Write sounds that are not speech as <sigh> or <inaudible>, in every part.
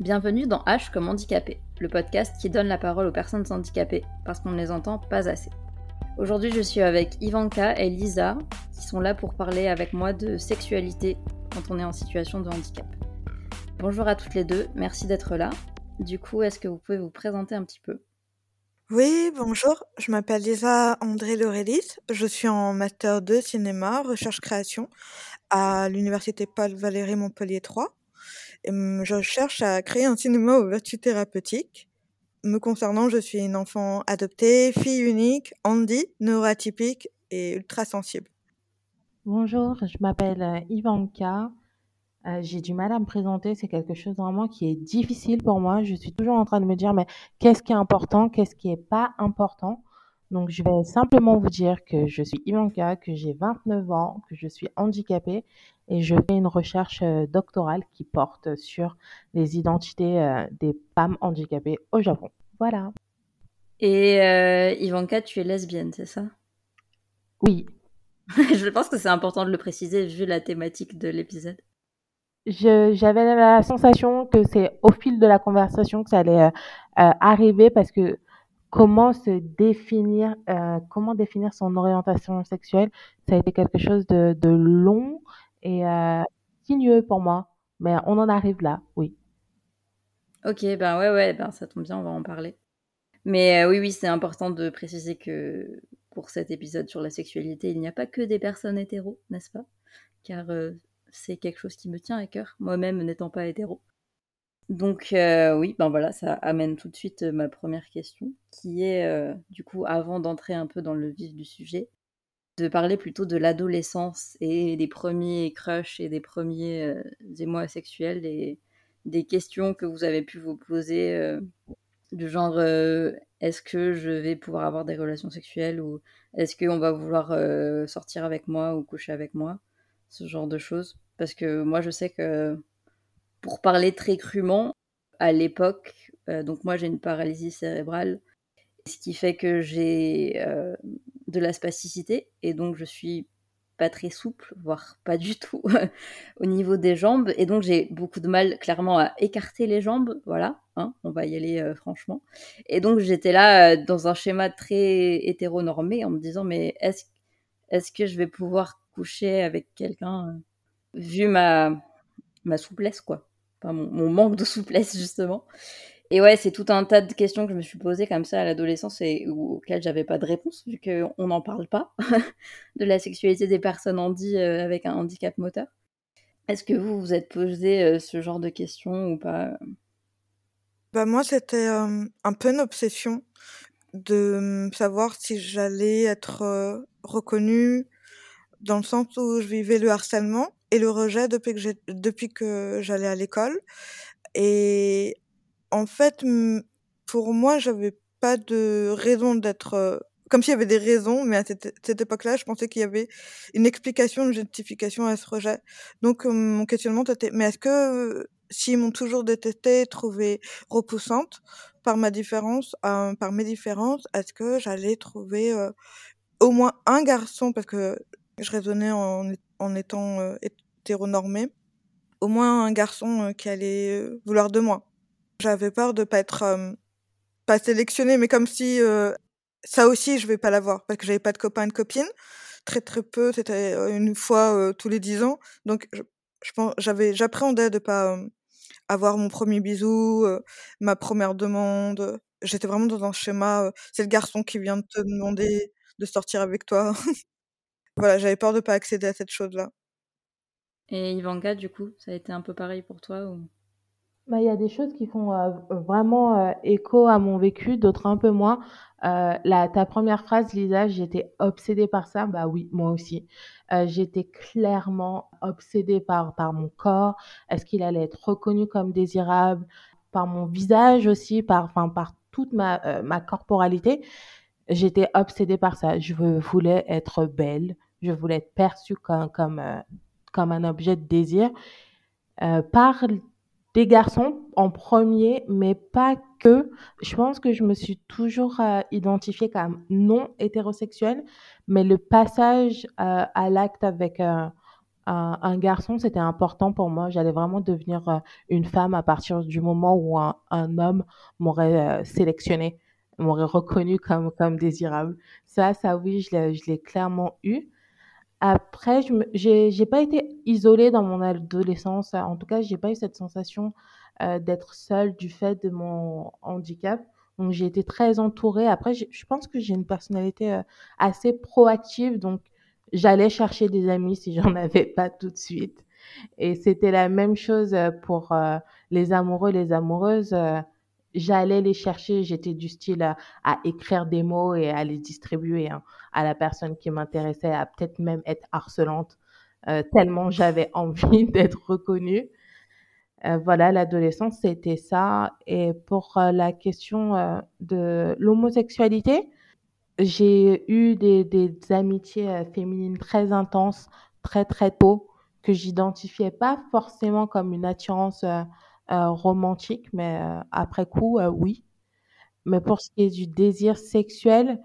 Bienvenue dans H comme handicapé, le podcast qui donne la parole aux personnes handicapées parce qu'on ne les entend pas assez. Aujourd'hui, je suis avec Ivanka et Lisa qui sont là pour parler avec moi de sexualité quand on est en situation de handicap. Bonjour à toutes les deux, merci d'être là. Du coup, est-ce que vous pouvez vous présenter un petit peu? Oui, bonjour, je m'appelle Lisa André Laurelis, je suis en master 2 cinéma, recherche-création à l'université Paul Valéry Montpellier 3 je cherche à créer un cinéma aux vertus thérapeutiques. Me concernant, je suis une enfant adoptée, fille unique, handi, neuroatypique et ultra sensible. Bonjour, je m'appelle euh, Ivanka. Euh, j'ai du mal à me présenter, c'est quelque chose vraiment qui est difficile pour moi. Je suis toujours en train de me dire, mais qu'est-ce qui est important, qu'est-ce qui n'est pas important? Donc, je vais simplement vous dire que je suis Ivanka, que j'ai 29 ans, que je suis handicapée et je fais une recherche euh, doctorale qui porte sur les identités euh, des femmes handicapées au Japon. Voilà. Et euh, Ivanka, tu es lesbienne, c'est ça? Oui. <laughs> je pense que c'est important de le préciser vu la thématique de l'épisode. J'avais la sensation que c'est au fil de la conversation que ça allait arriver parce que comment se définir, comment définir son orientation sexuelle, ça a été quelque chose de, de long et euh, sinueux pour moi. Mais on en arrive là, oui. Ok, ben ouais, ouais, ben ça tombe bien, on va en parler. Mais euh, oui, oui, c'est important de préciser que pour cet épisode sur la sexualité, il n'y a pas que des personnes hétéros, n'est-ce pas? Car euh, c'est quelque chose qui me tient à cœur, moi-même n'étant pas hétéro. Donc oui, ben voilà, ça amène tout de suite ma première question, qui est du coup, avant d'entrer un peu dans le vif du sujet, de parler plutôt de l'adolescence et des premiers crushs et des premiers euh, émois sexuels et des questions que vous avez pu vous poser euh, du genre euh, est-ce que je vais pouvoir avoir des relations sexuelles ou est-ce qu'on va vouloir sortir avec moi ou coucher avec moi? Ce genre de choses. Parce que moi je sais que pour parler très crûment à l'époque donc moi j'ai une paralysie cérébrale ce qui fait que j'ai de la spasticité et donc je suis pas très souple, voire pas du tout <laughs> au niveau des jambes. Et donc j'ai beaucoup de mal clairement à écarter les jambes. Voilà, hein, on va y aller euh, franchement. Et donc j'étais là euh, dans un schéma très hétéronormé en me disant mais est-ce est que je vais pouvoir coucher avec quelqu'un euh, vu ma, ma souplesse quoi? Mon manque de souplesse <laughs> justement. Et ouais, c'est tout un tas de questions que je me suis posées comme ça à l'adolescence et auxquelles j'avais pas de réponse, vu qu'on n'en parle pas <laughs> de la sexualité des personnes handi euh, avec un handicap moteur. Est-ce que vous vous êtes posé euh, ce genre de questions ou pas bah moi, c'était euh, un peu une obsession de savoir si j'allais être reconnue dans le sens où je vivais le harcèlement et le rejet depuis que, depuis que j'allais à l'école. Et en fait, pour moi, j'avais pas de raison d'être, comme s'il y avait des raisons, mais à cette époque-là, je pensais qu'il y avait une explication, une justification à ce rejet. Donc mon questionnement était: «Mais est-ce que, s'ils m'ont toujours détestée, trouvée repoussante par ma différence, par mes différences, est-ce que j'allais trouver, au moins un garçon?» parce que je raisonnais en en étant, hétéronormée, au moins un garçon, qui allait, vouloir de moi. J'avais peur de pas être pas sélectionnée, mais comme si ça aussi je vais pas l'avoir parce que j'avais pas de copains de copines, très très peu, c'était une fois tous les dix ans. Donc je, pense j'avais j'appréhendais de pas avoir mon premier bisou, ma première demande. J'étais vraiment dans un schéma c'est le garçon qui vient de te demander de sortir avec toi. <laughs> voilà, j'avais peur de pas accéder à cette chose-là. Et Ivanka, du coup, ça a été un peu pareil pour toi ou? Bah, il y a des choses qui font euh, vraiment euh, écho à mon vécu, d'autres un peu moins. Euh, la, ta première phrase, Lisa, j'étais obsédée par ça. Bah oui, moi aussi. j'étais clairement obsédée par, par mon corps. Est-ce qu'il allait être reconnu comme désirable? Par mon visage aussi, par, enfin, par toute ma, ma corporalité. J'étais obsédée par ça. Je voulais être belle. Je voulais être perçue comme, comme, comme un objet de désir. par des garçons en premier, mais pas que. Je pense que je me suis toujours euh, identifiée comme non hétérosexuelle, mais le passage euh, à l'acte avec un un, garçon, c'était important pour moi. J'allais vraiment devenir euh, une femme à partir du moment où un, homme m'aurait sélectionné, m'aurait reconnu comme, comme désirable. Ça, ça oui, je l'ai clairement eu. Après, je n'ai pas été isolée dans mon adolescence. En tout cas, j'ai pas eu cette sensation d'être seule du fait de mon handicap. Donc, j'ai été très entourée. Après, je pense que j'ai une personnalité assez proactive. Donc, j'allais chercher des amis si j'en <laughs> avais pas tout de suite. Et c'était la même chose pour les amoureux, les amoureuses. J'allais les chercher, j'étais du style à, écrire des mots et à les distribuer hein, à la personne qui m'intéressait, à peut-être même être harcelante, tellement j'avais <laughs> envie d'être reconnue. voilà, l'adolescence, c'était ça. Et pour la question de l'homosexualité, j'ai eu des, des amitiés euh, féminines très intenses, très très tôt, que j'identifiais pas forcément comme une attirance euh, euh, romantique, mais après coup, oui. Mais pour ce qui est du désir sexuel,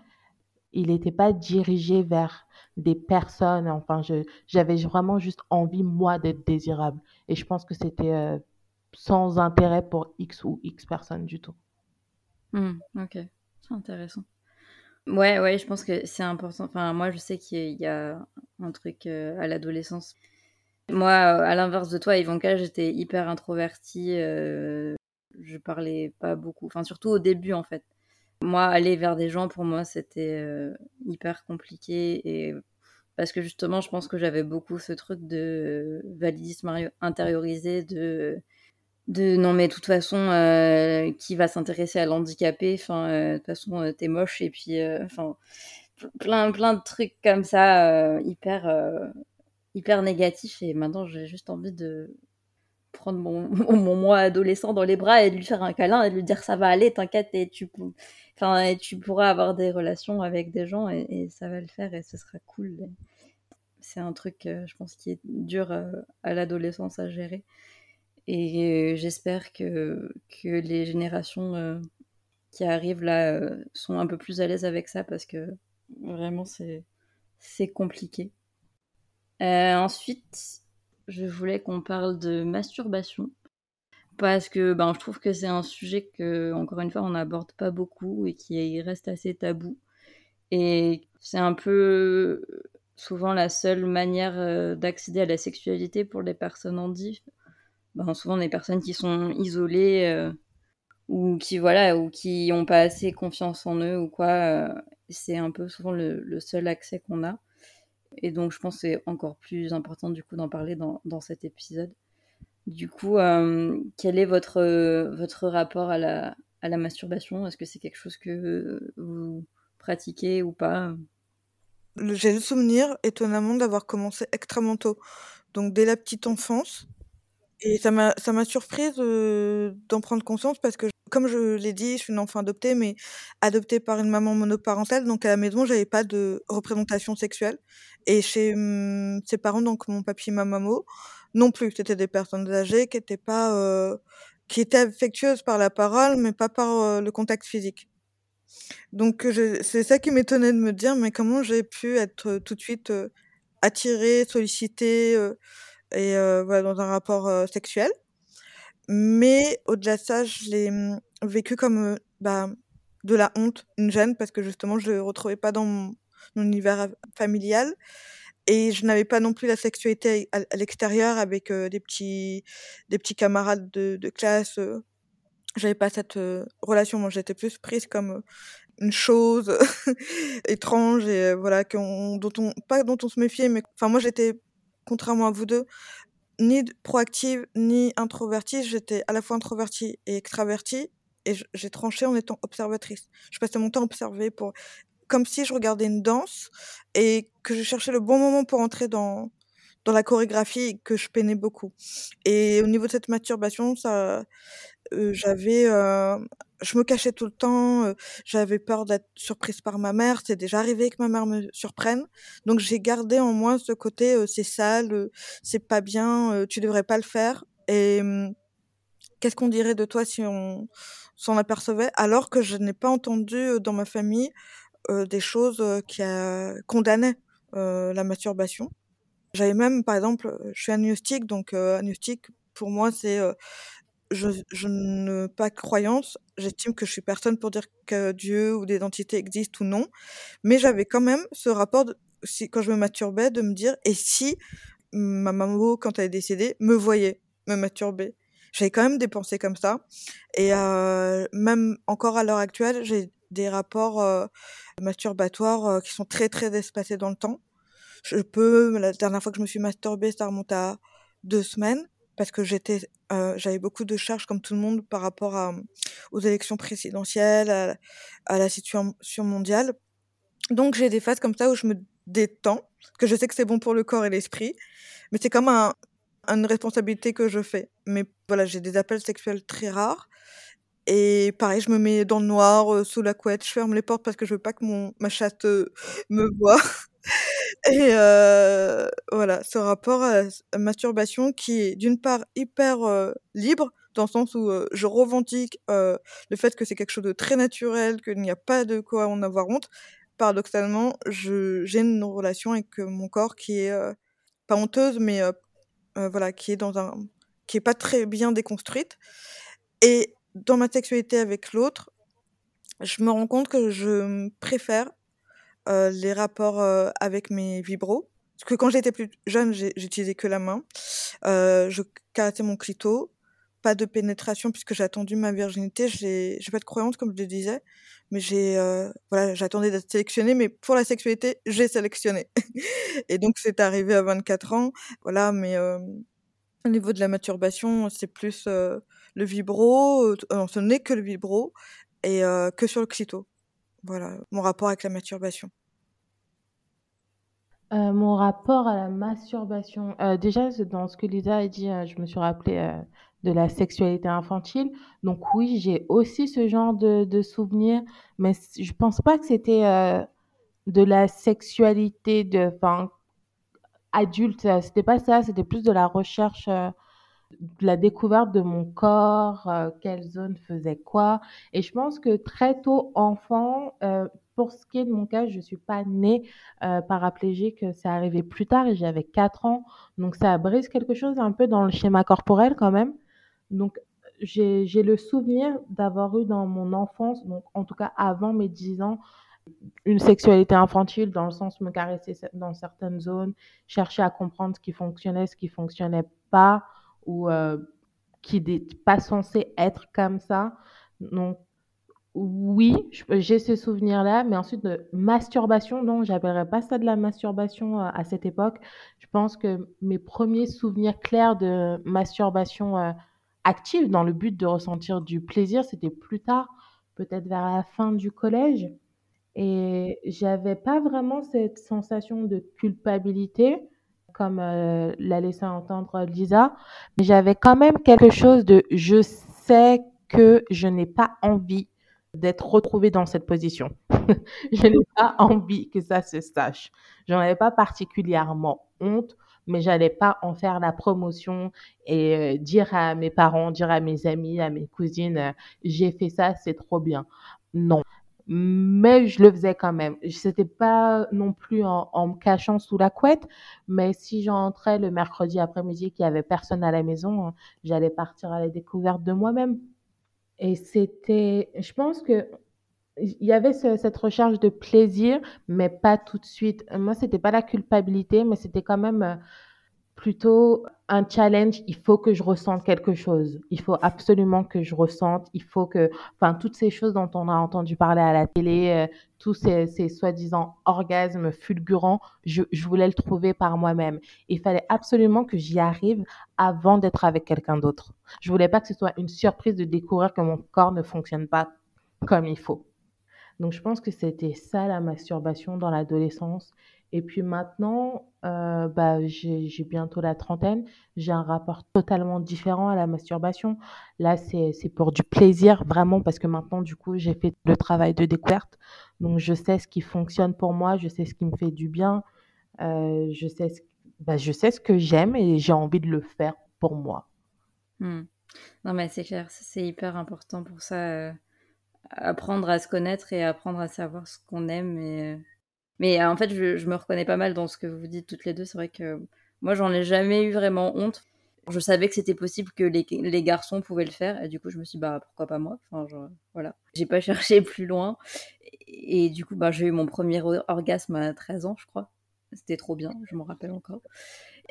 il n'était pas dirigé vers des personnes. Enfin, j'avais vraiment juste envie, moi, d'être désirable. Et je pense que c'était sans intérêt pour X ou X personnes du tout. Mmh, ok, c'est intéressant. Ouais, ouais, je pense que c'est important. Enfin, moi, je sais qu'il y a un truc euh, à l'adolescence. Moi, euh, à l'inverse de toi, Ivanka, j'étais hyper introvertie. Euh, je parlais pas beaucoup. Enfin, surtout au début, en fait. Moi, aller vers des gens, pour moi, c'était hyper compliqué. Et parce que justement, je pense que j'avais beaucoup ce truc de validisme intériorisé, de de non mais de toute façon euh, qui va s'intéresser à l'handicapé? Enfin euh, de toute façon euh, t'es moche et puis enfin plein plein de trucs comme ça hyper hyper négatifs et maintenant j'ai juste envie de prendre <laughs> mon, mon moi adolescent dans les bras et de lui faire un câlin et de lui dire ça va aller t'inquiète et tu enfin tu pourras avoir des relations avec des gens et, ça va le faire et ce sera cool c'est un truc je pense qui est dur à l'adolescence à gérer et j'espère que, que les générations euh, qui arrivent là euh, sont un peu plus à l'aise avec ça parce que vraiment c'est compliqué. Euh, ensuite, je voulais qu'on parle de masturbation parce que ben, je trouve que c'est un sujet que, encore une fois, on n'aborde pas beaucoup et qui reste assez tabou. Et c'est un peu souvent la seule manière d'accéder à la sexualité pour les personnes handies ben, souvent des personnes qui sont isolées euh, ou qui voilà ou qui n'ont pas assez confiance en eux ou quoi. Euh, c'est un peu souvent le, seul accès qu'on a. Et donc je pense que c'est encore plus important du coup d'en parler dans, dans, cet épisode. Du coup, euh, quel est votre, votre rapport à la, à la masturbation? Est-ce que c'est quelque chose que vous pratiquez ou pas? J'ai le souvenir, étonnamment, d'avoir commencé extrêmement tôt. Donc dès la petite enfance, et ça m'a ça m'a surprise, d'en prendre conscience parce que comme je l'ai dit, je suis une enfant adoptée, mais adoptée par une maman monoparentale, donc à la maison, j'avais pas de représentation sexuelle et chez, mmh, ses parents, donc mon papy et ma maman, non plus. C'était des personnes âgées qui étaient pas, qui étaient affectueuses par la parole, mais pas par, le contact physique. Donc c'est ça qui m'étonnait de me dire: «Mais comment j'ai pu être, tout de suite, attirée, sollicitée, et voilà, dans un rapport sexuel. Mais au-delà de ça, je l'ai mmh, vécu comme bah, de la honte, une gêne, parce que justement, je ne le retrouvais pas dans mon, univers familial. Et je n'avais pas non plus la sexualité à, l'extérieur avec des, petits, des petits camarades de, de classe. J'avais pas cette relation. Moi, j'étais plus prise comme une chose <laughs> étrange et voilà dont on pas dont on se méfiait mais enfin moi j'étais contrairement à vous deux, ni proactive ni introvertie. J'étais à la fois introvertie et extravertie. Et j'ai tranché en étant observatrice. Je passais mon temps à observer pour, comme si je regardais une danse et que je cherchais le bon moment pour entrer dans, dans la chorégraphie et que je peinais beaucoup. Et au niveau de cette masturbation, ça, euh, j'avais, euh, je me cachais tout le temps, euh, j'avais peur d'être surprise par ma mère, c'est déjà arrivé que ma mère me surprenne. Donc j'ai gardé en moi ce côté c'est sale, c'est pas bien, tu devrais pas le faire et mmh, qu'est-ce qu'on dirait de toi si on s'en apercevait alors que je n'ai pas entendu dans ma famille des choses qui condamnaient la masturbation? J'avais même, par exemple, je suis agnostique, donc agnostique, pour moi, c'est je, je ne pas croyance. J'estime que je suis personne pour dire que Dieu ou des entités existent ou non. Mais j'avais quand même ce rapport, si, quand je me masturbais, de me dire, et si ma maman, quand elle est décédée, me voyait me masturber J'avais quand même des pensées comme ça. Et euh, même encore à l'heure actuelle, j'ai des rapports euh, masturbatoires euh, qui sont très très espacés dans le temps. Je peux, la dernière fois que je me suis masturbée, ça remonte à deux semaines parce que euh, j'avais beaucoup de charges comme tout le monde par rapport aux élections présidentielles, à, la situation mondiale. Donc j'ai des phases comme ça où je me détends, que je sais que c'est bon pour le corps et l'esprit, mais c'est comme un, une responsabilité que je fais. Mais voilà, j'ai des appels sexuels très rares. Et pareil, je me mets dans le noir, euh, sous la couette, je ferme les portes parce que je veux pas que mon, ma chatte euh, me voit. <laughs> Et euh, voilà, ce rapport à masturbation qui est d'une part hyper euh, libre, dans le sens où euh, je revendique le fait que c'est quelque chose de très naturel, qu'il n'y a pas de quoi en avoir honte. Paradoxalement, j'ai une relation avec mon corps qui est pas honteuse, mais voilà, qui est dans un, qui est pas très bien déconstruite. Et dans ma sexualité avec l'autre, je me rends compte que je préfère euh, les rapports euh, avec mes vibros. Parce que quand j'étais plus jeune, j'utilisais que la main. Euh, je caressais mon clito. Pas de pénétration puisque j'ai attendu ma virginité. J'ai pas de croyance, comme je le disais. Mais j'ai, euh, voilà, j'attendais d'être sélectionnée. Mais pour la sexualité, j'ai sélectionné. <laughs> Et donc, c'est arrivé à 24 ans. Voilà, mais au niveau de la masturbation, c'est plus le vibro. ce n'est que le vibro. Et que sur le clito. Voilà, mon rapport avec la masturbation. Euh, mon rapport à la masturbation. Euh, déjà, dans ce que Lisa a dit, euh, je me suis rappelé de la sexualité infantile. Donc oui, j'ai aussi ce genre de, de souvenirs, mais je pense pas que c'était de la sexualité de, adulte. C'était pas ça. C'était plus de la recherche la découverte de mon corps, euh, quelle zone faisait quoi. Et je pense que très tôt, enfant, euh, pour ce qui est de mon cas, je suis pas née euh, paraplégique, c'est arrivé plus tard et j'avais 4 ans. Donc ça brise quelque chose un peu dans le schéma corporel quand même. Donc j'ai le souvenir d'avoir eu dans mon enfance, donc en tout cas avant mes 10 ans, une sexualité infantile dans le sens me caresser dans certaines zones, chercher à comprendre ce qui fonctionnait, ce qui fonctionnait pas ou euh, qui n'est pas censé être comme ça. Donc, oui, j'ai ce souvenir-là, mais ensuite de masturbation, non, j'appellerais pas ça de la masturbation euh, à cette époque. Je pense que mes premiers souvenirs clairs de masturbation euh, active dans le but de ressentir du plaisir, c'était plus tard, peut-être vers la fin du collège. Et j'avais pas vraiment cette sensation de culpabilité comme euh, l'a laissé entendre Lisa, mais j'avais quand même quelque chose de je sais que je n'ai pas envie d'être retrouvée dans cette position. <laughs> je n'ai pas envie que ça se sache. J'en avais pas particulièrement honte, mais j'allais pas en faire la promotion et euh, dire à mes parents, dire à mes amis, à mes cousines, euh, j'ai fait ça, c'est trop bien. Non mais je le faisais quand même. C'était pas non plus en, en, me cachant sous la couette, mais si j'entrais le mercredi après-midi qu'il y avait personne à la maison, j'allais partir à la découverte de moi-même. Et c'était, je pense que il y avait ce, cette recherche de plaisir, mais pas tout de suite. Moi, c'était pas la culpabilité, mais c'était quand même euh, plutôt un challenge, il faut que je ressente quelque chose. Il faut absolument que je ressente. Il faut que, enfin, toutes ces choses dont on a entendu parler à la télé, euh, tous ces, ces soi-disant orgasmes fulgurants, je, je, voulais le trouver par moi-même. Il fallait absolument que j'y arrive avant d'être avec quelqu'un d'autre. Je voulais pas que ce soit une surprise de découvrir que mon corps ne fonctionne pas comme il faut. Donc, je pense que c'était ça la masturbation dans l'adolescence. Et puis maintenant, euh, bah, j'ai bientôt la trentaine, j'ai un rapport totalement différent à la masturbation. Là, c'est pour du plaisir, vraiment, parce que maintenant, du coup, j'ai fait le travail de découverte. Donc, je sais ce qui fonctionne pour moi, je sais ce qui me fait du bien, euh, je, sais ce, bah, je sais ce que j'aime et j'ai envie de le faire pour moi. Mmh. Non, mais c'est clair, c'est hyper important pour ça. Euh, apprendre à se connaître et apprendre à savoir ce qu'on aime et mais euh, en fait, je, je, me reconnais pas mal dans ce que vous dites toutes les deux. C'est vrai que Moi, j'en ai jamais eu vraiment honte. Je savais que c'était possible que les, les, garçons pouvaient le faire, et du coup, je me suis dit, bah, pourquoi pas moi? Enfin, genre, voilà. J'ai pas <laughs> cherché plus loin. Et, du coup, bah, j'ai eu mon premier orgasme à 13 ans, je crois. C'était trop bien, je m'en rappelle encore.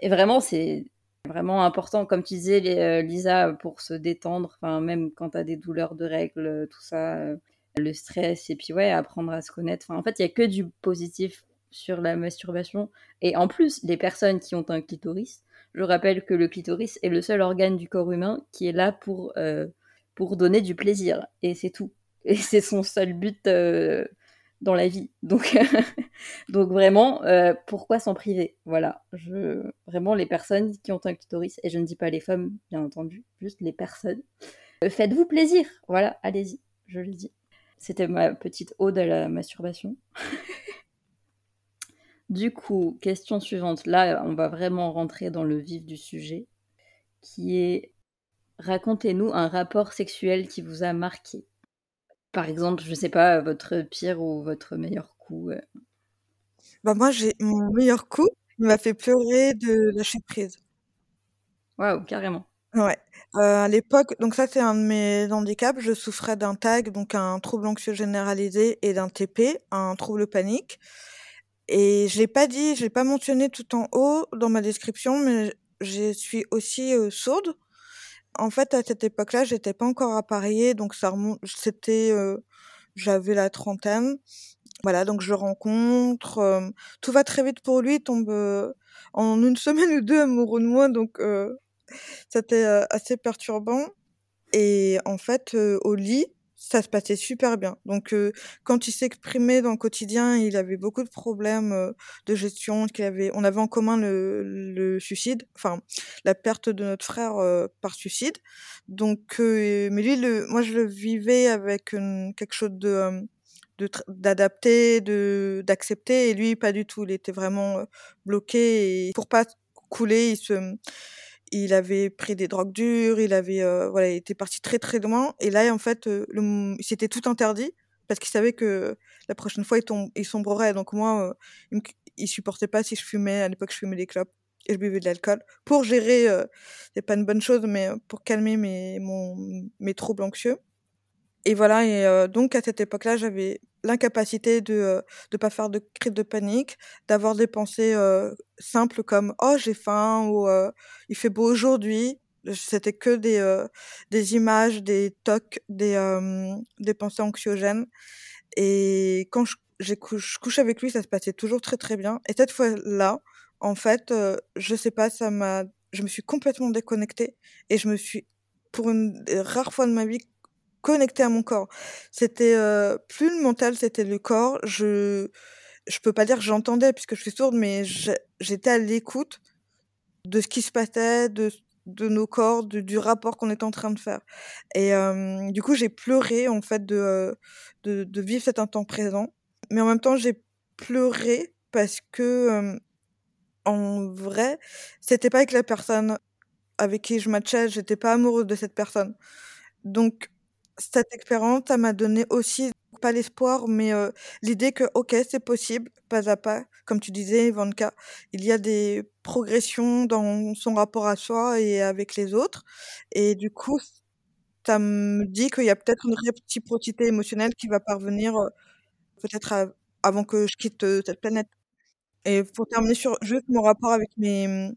Et vraiment, c'est vraiment important, comme tu disais, euh, Lisa, pour se détendre, même quand tu as des douleurs de règles, tout ça, euh, le stress, et puis ouais, apprendre à se connaître. Enfin, en fait, il y a que du positif sur la masturbation. Et en plus, les personnes qui ont un clitoris, je rappelle que le clitoris est le seul organe du corps humain qui est là pour, euh, pour donner du plaisir. Et c'est tout. <laughs> Et c'est son seul but euh, dans la vie. Donc, <laughs> donc vraiment, euh, pourquoi s'en priver? Voilà. Je... Vraiment, les personnes qui ont un clitoris, et je ne dis pas les femmes, bien entendu, juste les personnes, faites-vous plaisir. Voilà, allez-y, je le dis. C'était ma petite ode à la masturbation. <laughs> du coup, question suivante. Là, on va vraiment rentrer dans le vif du sujet, qui est racontez-nous un rapport sexuel qui vous a marqué. Par exemple, je sais pas, votre pire ou votre meilleur coup. Euh. Bah moi, j'ai mon meilleur coup, il m'a fait pleurer de lâcher prise. Waouh, carrément. Ouais. Euh, à l'époque, donc ça c'est un de mes handicaps, je souffrais d'un TAG, donc un trouble anxieux généralisé, et d'un TP, un trouble panique. Et je l'ai pas dit, je l'ai pas mentionné tout en haut dans ma description, mais je suis aussi euh, sourde. En fait, à cette époque-là, j'étais pas encore appareillée, donc ça remonte. C'était, euh, j'avais la trentaine. Voilà, donc je rencontre. tout va très vite pour lui, tombe en une <laughs> semaine ou deux amoureux de moi, donc c'était assez perturbant. Et en fait, au lit, ça se passait super bien. Donc, quand il s'exprimait dans le quotidien, il avait beaucoup de problèmes de gestion. Qu'il avait, on avait en commun le, suicide, enfin la perte de notre frère par suicide. Donc, mais lui, moi, je le vivais avec quelque chose de d'adapter, de d'accepter, et lui pas du tout. Il était vraiment bloqué et pour pas couler, il se il avait pris des drogues dures, il avait euh, voilà, il était parti très très loin. Et là, en fait, euh, le, il s'était tout interdit parce qu'il savait que la prochaine fois, il, tombe, il sombrerait. Donc moi, euh, il, supportait pas si je fumais. À l'époque, je fumais des clopes et je buvais de l'alcool pour gérer. c'est pas une bonne chose, mais pour calmer mes mon, mes troubles anxieux. Et voilà. Et donc à cette époque-là, j'avais l'incapacité de ne pas faire de crise de panique, d'avoir des pensées simples comme oh j'ai faim ou il fait beau aujourd'hui. C'était que des des images, des tocs, des des pensées anxiogènes. Et quand je, je couche avec lui, ça se passait toujours très très bien. Et cette fois-là, en fait, je sais pas, ça m'a, je me suis complètement déconnectée et je me suis, pour une rare fois de ma vie, connecté à mon corps. C'était euh, plus le mental, c'était le corps. Je je peux pas dire que j'entendais puisque je suis sourde, mais j'étais à l'écoute de ce qui se passait, de de nos corps, du rapport qu'on était en train de faire. Et euh, du coup, j'ai pleuré en fait de, euh, de, de vivre cet instant présent, mais en même temps, j'ai pleuré parce que en vrai, c'était pas avec la personne avec qui je matchais, j'étais pas amoureuse de cette personne. Donc cette expérience, ça m'a donné aussi, pas l'espoir, mais l'idée que, OK, c'est possible, pas à pas. Comme tu disais, Ivanka, il y a des progressions dans son rapport à soi et avec les autres. Et du coup, ça me dit qu'il y a peut-être une réciprocité émotionnelle qui va parvenir, peut-être avant que je quitte cette planète. Et pour terminer sur juste mon rapport avec mes, mmh,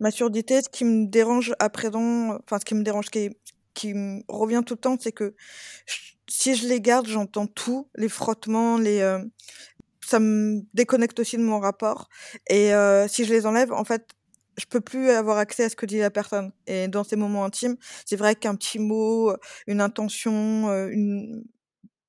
ma surdité, ce qui me dérange à présent, enfin, ce qui me dérange, qui est, qui revient tout le temps, c'est que si je les garde, j'entends tout, les frottements, les, euh, ça me déconnecte aussi de mon rapport. Et euh, si je les enlève, en fait, je peux plus avoir accès à ce que dit la personne. Et dans ces moments intimes, c'est vrai qu'un petit mot, une intention, euh, une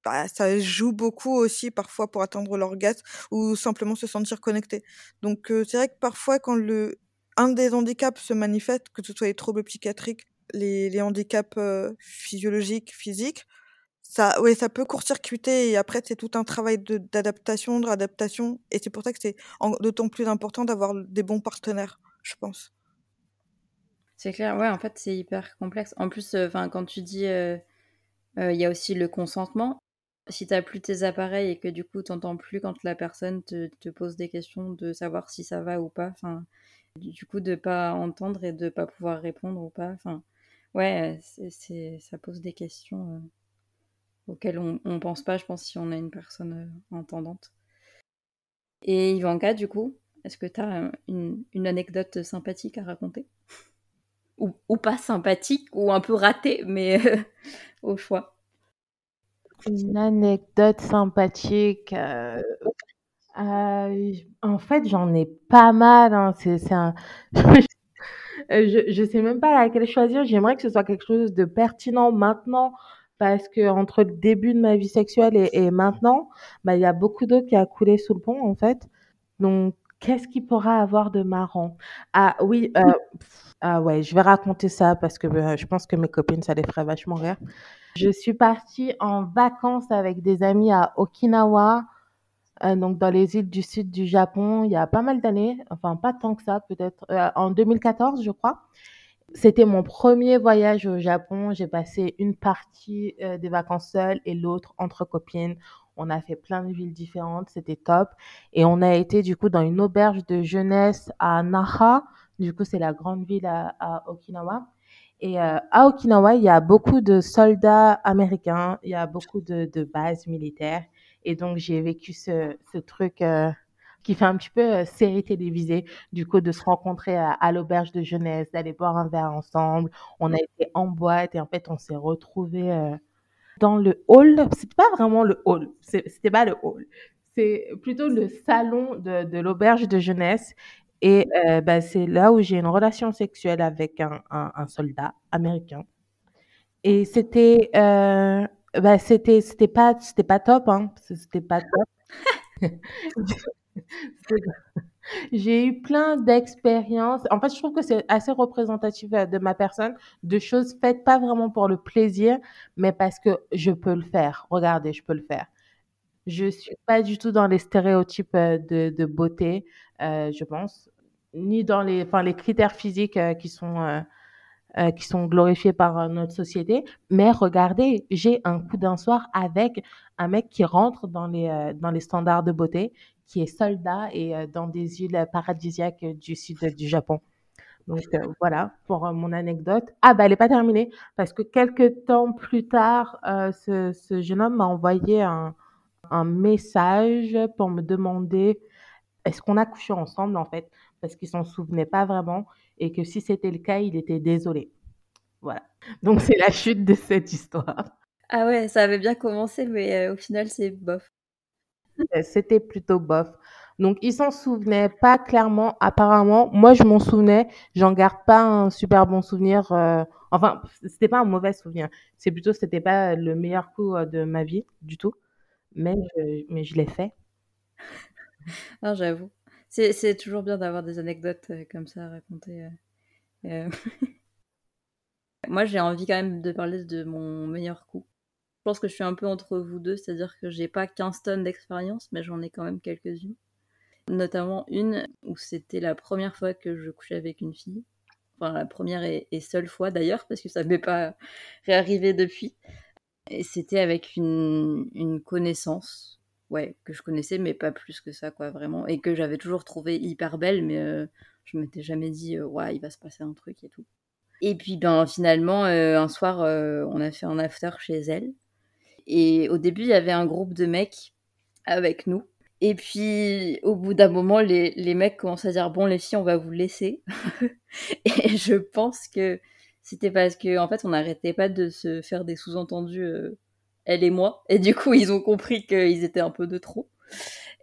bah, ça joue beaucoup aussi parfois pour atteindre l'orgasme ou simplement se sentir connecté. Donc c'est vrai que parfois quand le un des handicaps se manifeste, que ce soit les troubles psychiatriques les, handicaps physiologiques, physiques, ça, ouais, ça peut court-circuiter et après c'est tout un travail d'adaptation, de, réadaptation et c'est pour ça que c'est d'autant plus important d'avoir des bons partenaires, je pense. C'est clair, ouais, en fait c'est hyper complexe. En plus, quand tu dis, il y a aussi le consentement. Si tu n'as plus tes appareils et que du coup tu n'entends plus quand la personne te, te, pose des questions de savoir si ça va ou pas, enfin du coup de pas entendre et de pas pouvoir répondre ou pas. Ouais, c'est, ça pose des questions euh, auxquelles on, on pense pas, je pense, si on a une personne euh, entendante. Et Ivanka, du coup, est-ce que tu as une, une, anecdote sympathique à raconter? Ou, pas sympathique, ou un peu ratée, mais euh, <laughs> au choix Une anecdote sympathique. Euh... Euh, en fait, j'en ai pas mal. Hein. C'est un... <laughs> je ne sais même pas laquelle choisir. J'aimerais que ce soit quelque chose de pertinent maintenant parce que entre le début de ma vie sexuelle et, et maintenant, bah, il y a beaucoup d'eau qui a coulé sous le pont en fait. Donc, qu'est-ce qu'il pourra avoir de marrant? Ah oui, euh, ah ouais, je vais raconter ça parce que euh, je pense que mes copines, ça les ferait vachement rire. Je suis partie en vacances avec des amis à Okinawa, euh, donc dans les îles du sud du Japon, il y a pas mal d'années, enfin pas tant que ça, peut-être euh, en 2014, je crois. C'était mon premier voyage au Japon. J'ai passé une partie euh, des vacances seule et l'autre entre copines. On a fait plein de villes différentes, c'était top. Et on a été du coup dans une auberge de jeunesse à Naha. Du coup, c'est la grande ville à, à Okinawa. Et euh, à Okinawa, il y a beaucoup de soldats américains, il y a beaucoup de, de bases militaires. Et donc, j'ai vécu ce, ce truc euh, qui fait un petit peu euh, série télévisée, du coup, de se rencontrer à, à l'auberge de jeunesse, d'aller boire un verre ensemble. On a été en boîte et en fait, on s'est retrouvés euh, dans le hall. C'était pas vraiment le hall, c'était pas le hall. C'est plutôt le salon de, de l'auberge de jeunesse. Et euh, bah, c'est là où j'ai une relation sexuelle avec un, un, un soldat américain. Et c'était euh, bah, c'était c'était pas c'était pas top hein, c'était pas top. <laughs> J'ai eu plein d'expériences. En fait, je trouve que c'est assez représentatif de ma personne, de choses faites pas vraiment pour le plaisir, mais parce que je peux le faire. Regardez, je peux le faire. Je suis pas du tout dans les stéréotypes de, de beauté, euh, je pense, ni dans les, enfin, les critères physiques euh, qui sont euh, euh, qui sont glorifiés par notre société. Mais regardez, j'ai un coup d'un soir avec un mec qui rentre dans les, euh, dans les standards de beauté, qui est soldat et euh, dans des îles paradisiaques du sud du Japon. Donc voilà pour mon anecdote. Ah bah elle n'est pas terminée parce que quelques temps plus tard, ce, ce, jeune homme m'a envoyé un, un message pour me demander est-ce qu'on a couché ensemble en fait? Parce qu'il s'en souvenait pas vraiment et que si c'était le cas, il était désolé. Voilà. Donc c'est la chute de cette histoire. Ah ouais, ça avait bien commencé, mais euh, au final c'est bof. C'était plutôt bof. Donc il s'en souvenait pas clairement, apparemment. Moi je m'en souvenais, j'en garde pas un super bon souvenir. Euh... Enfin, c'était pas un mauvais souvenir. C'est plutôt c'était pas le meilleur coup euh, de ma vie du tout. Mais je, mais je l'ai fait. <laughs> Ah, j'avoue. C'est toujours bien d'avoir des anecdotes euh, comme ça à raconter. Euh. euh. <laughs> Moi, j'ai envie quand même de parler de mon meilleur coup. Je pense que je suis un peu entre vous deux, c'est-à-dire que j'ai pas 15 tonnes d'expérience, mais j'en ai quand même quelques-unes. Notamment une où c'était la première fois que je couchais avec une fille. Enfin, la première et, seule fois d'ailleurs, parce que ça m'est pas réarrivé depuis. Et c'était avec une connaissance ouais, que je connaissais, mais pas plus que ça, quoi, vraiment. Et que j'avais toujours trouvé hyper belle, mais euh, je m'étais jamais dit, euh, ouais, il va se passer un truc et tout. Et puis, ben, finalement, euh, un soir, on a fait un after chez elle. Et au début, il y avait un groupe de mecs avec nous. Et puis, au bout d'un moment, les, les mecs commencent à dire, bon, les filles, on va vous laisser. <laughs> et je pense que c'était parce que, en fait, on n'arrêtait pas de se faire des sous-entendus elle et moi. Et du coup, ils ont compris qu'ils étaient un peu de trop.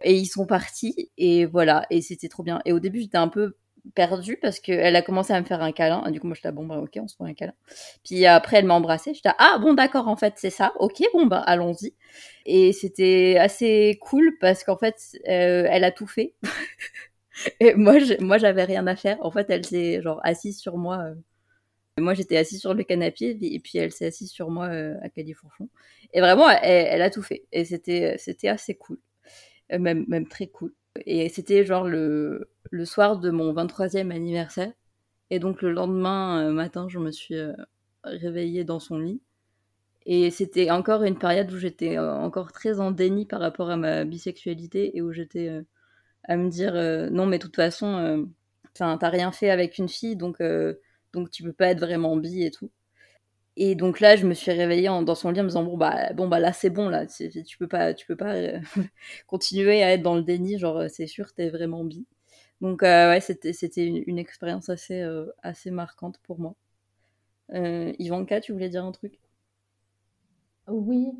Et ils sont partis. Et voilà. Et c'était trop bien. Et au début, j'étais un peu perdue parce qu'elle a commencé à me faire un câlin. Et du coup, moi, j'étais bon, bah, ok, on se fait un câlin. Puis après, elle m'a embrassée. J'étais ah, bon, d'accord, en fait, c'est ça. Ok, bon, bah, allons-y. Et c'était assez cool parce qu'en fait, euh, elle a tout fait. <laughs> et moi, moi, j'avais rien à faire. En fait, elle s'est, genre, assise sur moi. Euh, moi, j'étais assise sur le canapé et puis elle s'est assise sur moi euh, à Califourchon. Et vraiment, elle, a tout fait. Et c'était, c'était assez cool. Euh, même, même très cool. Et c'était genre le, le soir de mon 23e anniversaire. Et donc, le lendemain euh, matin, je me suis euh, réveillée dans son lit. Et c'était encore une période où j'étais encore très en déni par rapport à ma bisexualité et où j'étais à me dire non, mais de toute façon t'as rien fait avec une fille, donc, donc tu peux pas être vraiment bi et tout. Et donc là, je me suis réveillée dans son lit en me disant bon bah bon bah là c'est bon là, tu peux pas tu peux pas <laughs> continuer à être dans le déni, genre c'est sûr t'es vraiment bi. Donc ouais, c'était c'était une, expérience assez assez marquante pour moi. Ivanka, tu voulais dire un truc? Oui,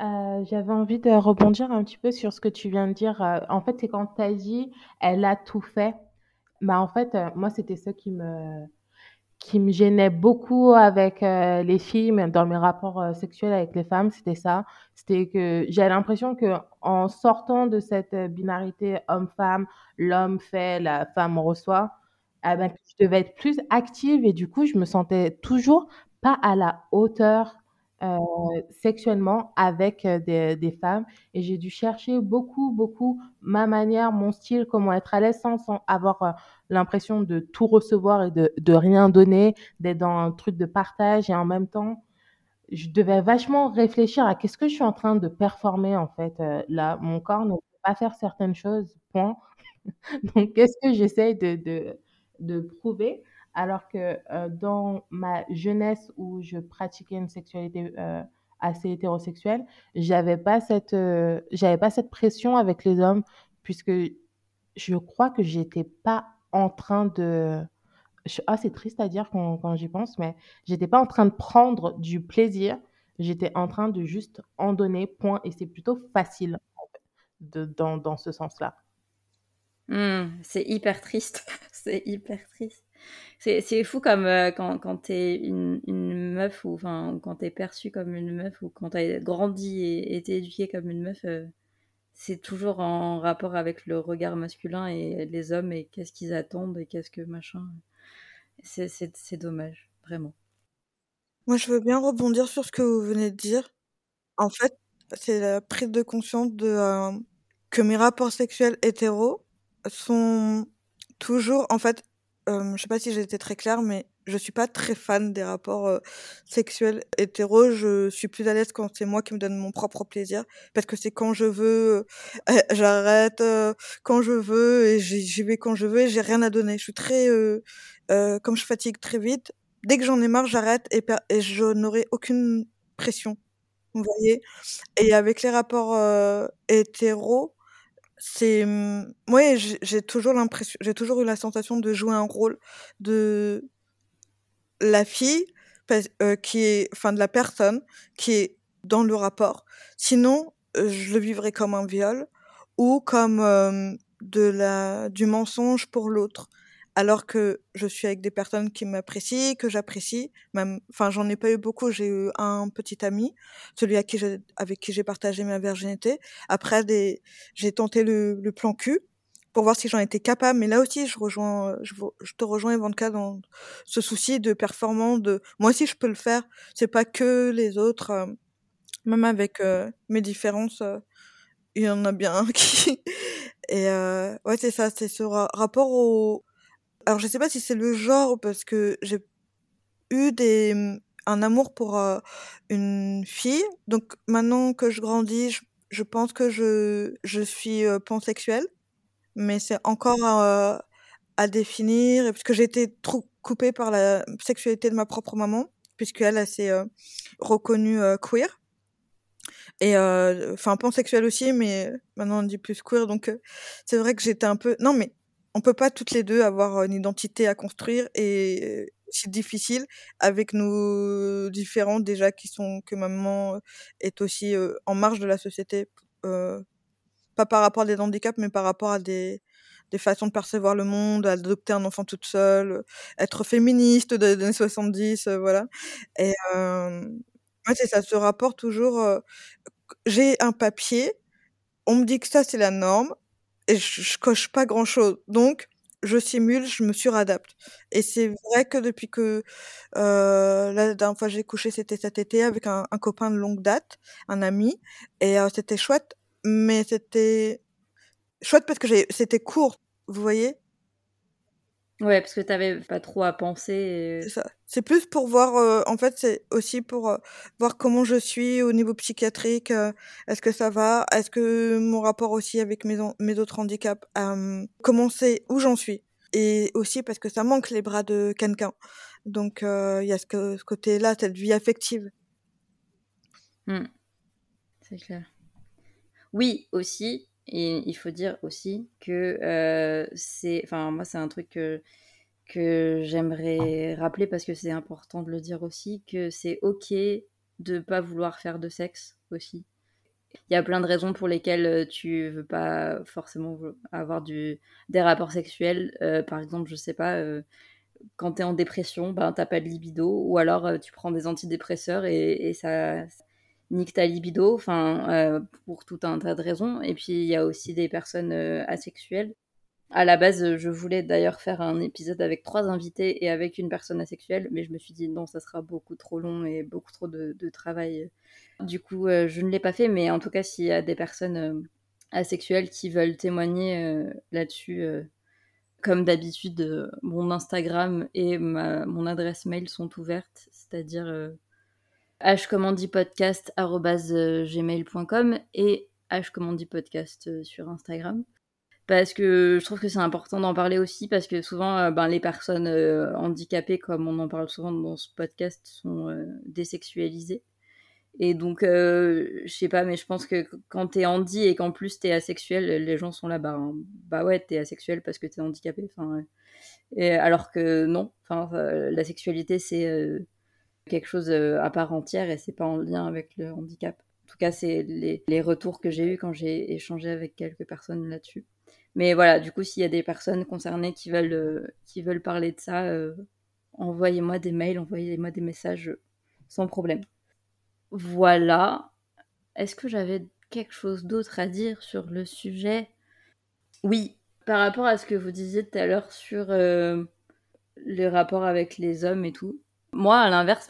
euh, j'avais envie de rebondir un petit peu sur ce que tu viens de dire. Euh, en fait, c'est quand tu as dit, elle a tout fait. Bah, en fait, euh, moi, c'était ça qui me, qui me gênait beaucoup avec les filles, mais dans mes rapports sexuels avec les femmes, c'était ça. C'était que j'avais l'impression que en sortant de cette binarité homme-femme, l'homme fait, la femme reçoit, eh ben, je devais être plus active et du coup, je me sentais toujours pas à la hauteur euh, sexuellement avec euh, des, femmes et j'ai dû chercher beaucoup, beaucoup ma manière, mon style, comment être à l'aise sans, avoir euh, l'impression de tout recevoir et de, de rien donner, d'être dans un truc de partage et en même temps, je devais vachement réfléchir à qu'est-ce que je suis en train de performer en fait là. Mon corps ne peut pas faire certaines choses, point. <laughs> Donc, qu'est-ce que j'essaye de, de, de prouver? Alors que euh, dans ma jeunesse où je pratiquais une sexualité euh, assez hétérosexuelle, j'avais pas cette euh, j'avais pas cette pression avec les hommes puisque je crois que j'étais pas en train de ah c'est triste à dire quand, j'y pense mais j'étais pas en train de prendre du plaisir. J'étais en train de juste en donner point et c'est plutôt facile de, dans, dans ce sens là mmh, c'est hyper triste. <laughs> C'est hyper triste c'est fou comme euh, quand, quand t'es une, une meuf ou enfin quand t'es perçue comme une meuf ou quand t'as grandi et été éduquée comme une meuf, euh, c'est toujours en rapport avec le regard masculin et les hommes et qu'est-ce qu'ils attendent et qu'est-ce que machin. C'est dommage, vraiment. Moi, je veux bien rebondir sur ce que vous venez de dire. En fait, c'est la prise de conscience de euh, que mes rapports sexuels hétéros sont toujours en fait je sais pas si j'ai été très claire, mais je suis pas très fan des rapports sexuels hétéros. Je suis plus à l'aise quand c'est moi qui me donne mon propre plaisir, parce que c'est quand je veux, <laughs> j'arrête quand je veux et j'y vais quand je veux et j'ai rien à donner. Je suis très, comme je fatigue très vite, dès que j'en ai marre, j'arrête et, et je n'aurai aucune pression. Vous voyez Et avec les rapports hétéros, c'est moi mmh, j'ai toujours l'impression j'ai toujours eu la sensation de jouer un rôle de la fille qui est de la personne qui est dans le rapport. Sinon je le vivrais comme un viol ou comme de la du mensonge pour l'autre alors que je suis avec des personnes qui m'apprécient, que j'apprécie. Même, enfin, j'en ai pas eu beaucoup. J'ai eu un petit ami, celui avec qui j'ai partagé ma virginité. Après, des, j'ai tenté le, le, plan cul pour voir si j'en étais capable. Mais là aussi, je rejoins, je, je te rejoins Ivanka dans ce souci de performance. De moi aussi, je peux le faire. C'est pas que les autres. Euh, même avec euh, mes différences, euh, il y en a bien <laughs> qui. Et ouais, c'est ça. C'est ce rapport au alors je sais pas si c'est le genre parce que j'ai eu des un amour pour une fille. Donc maintenant que je grandis, je, pense que je je suis pansexuelle, mais c'est encore à, à définir parce que j'ai été trop coupée par la sexualité de ma propre maman puisqu'elle elle s'est reconnue queer. Et enfin pansexuelle aussi mais maintenant on dit plus queer. Donc c'est vrai que j'étais un peu non mais on peut pas toutes les deux avoir une identité à construire et c'est difficile avec nos différents déjà qui sont que maman est aussi en marge de la société pas par rapport à des handicaps mais par rapport à des des façons de percevoir le monde, adopter un enfant toute seule, être féministe des années 70, voilà. Et euh, ouais, c'est ça, ce rapport toujours. j'ai un papier, on me dit que ça c'est la norme, et je, coche pas grand chose. Donc, je simule, je me suradapte. Et c'est vrai que depuis que euh, la dernière fois j'ai couché, c'était cet été avec un, copain de longue date, un ami, et euh, c'était chouette, mais c'était chouette parce que c'était court, vous voyez Ouais, parce que tu n'avais pas trop à penser. C'est ça. C'est plus pour voir, euh, en fait, c'est aussi pour euh, voir comment je suis au niveau psychiatrique. Euh, est-ce que ça va? Est-ce que mon rapport aussi avec mes, mes autres handicaps Comment c'est Où j'en suis? Et aussi parce que ça manque les bras de quelqu'un. Donc il y a ce, côté-là, cette vie affective. Mmh. C'est clair. Oui, aussi, il faut dire aussi que c'est, enfin moi c'est un truc que que j'aimerais rappeler parce que c'est important de le dire aussi, que c'est ok de pas vouloir faire de sexe aussi. Il y a plein de raisons pour lesquelles euh, tu veux pas forcément avoir du, des rapports sexuels. Euh, par exemple, je sais pas, euh, quand tu es en dépression, ben, t'as pas de libido, ou alors tu prends des antidépresseurs et, ça nique libido, enfin, pour tout un tas de raisons. Et puis, il y a aussi des personnes asexuelles à la base, je voulais d'ailleurs faire un épisode avec trois invités et avec une personne asexuelle, mais je me suis dit non, ça sera beaucoup trop long et beaucoup trop de, travail. Du coup, euh, je ne l'ai pas fait, mais en tout cas, s'il y a des personnes euh, asexuelles qui veulent témoigner euh, là-dessus, comme d'habitude, mon Instagram et mon adresse mail sont ouvertes, c'est-à-dire hcommandipodcast.gmail.com et hcommandipodcast sur Instagram. Parce que je trouve que c'est important d'en parler aussi parce que souvent euh, ben, les personnes euh, handicapées comme on en parle souvent dans ce podcast sont euh, désexualisées. Et donc je sais pas mais je pense que quand t'es handi et qu'en plus t'es asexuel les gens sont là bas bah ouais t'es asexuel parce que t'es handicapé alors que non la sexualité c'est quelque chose à part entière et c'est pas en lien avec le handicap en tout cas c'est les, retours que j'ai eu quand j'ai échangé avec quelques personnes là-dessus mais voilà, du coup, s'il y a des personnes concernées qui veulent, euh, parler de ça, euh, envoyez-moi des mails, envoyez-moi des messages euh, sans problème. Voilà. Est-ce que j'avais quelque chose d'autre à dire sur le sujet? Oui, par rapport à ce que vous disiez tout à l'heure sur les rapports avec les hommes et tout. Moi, à l'inverse,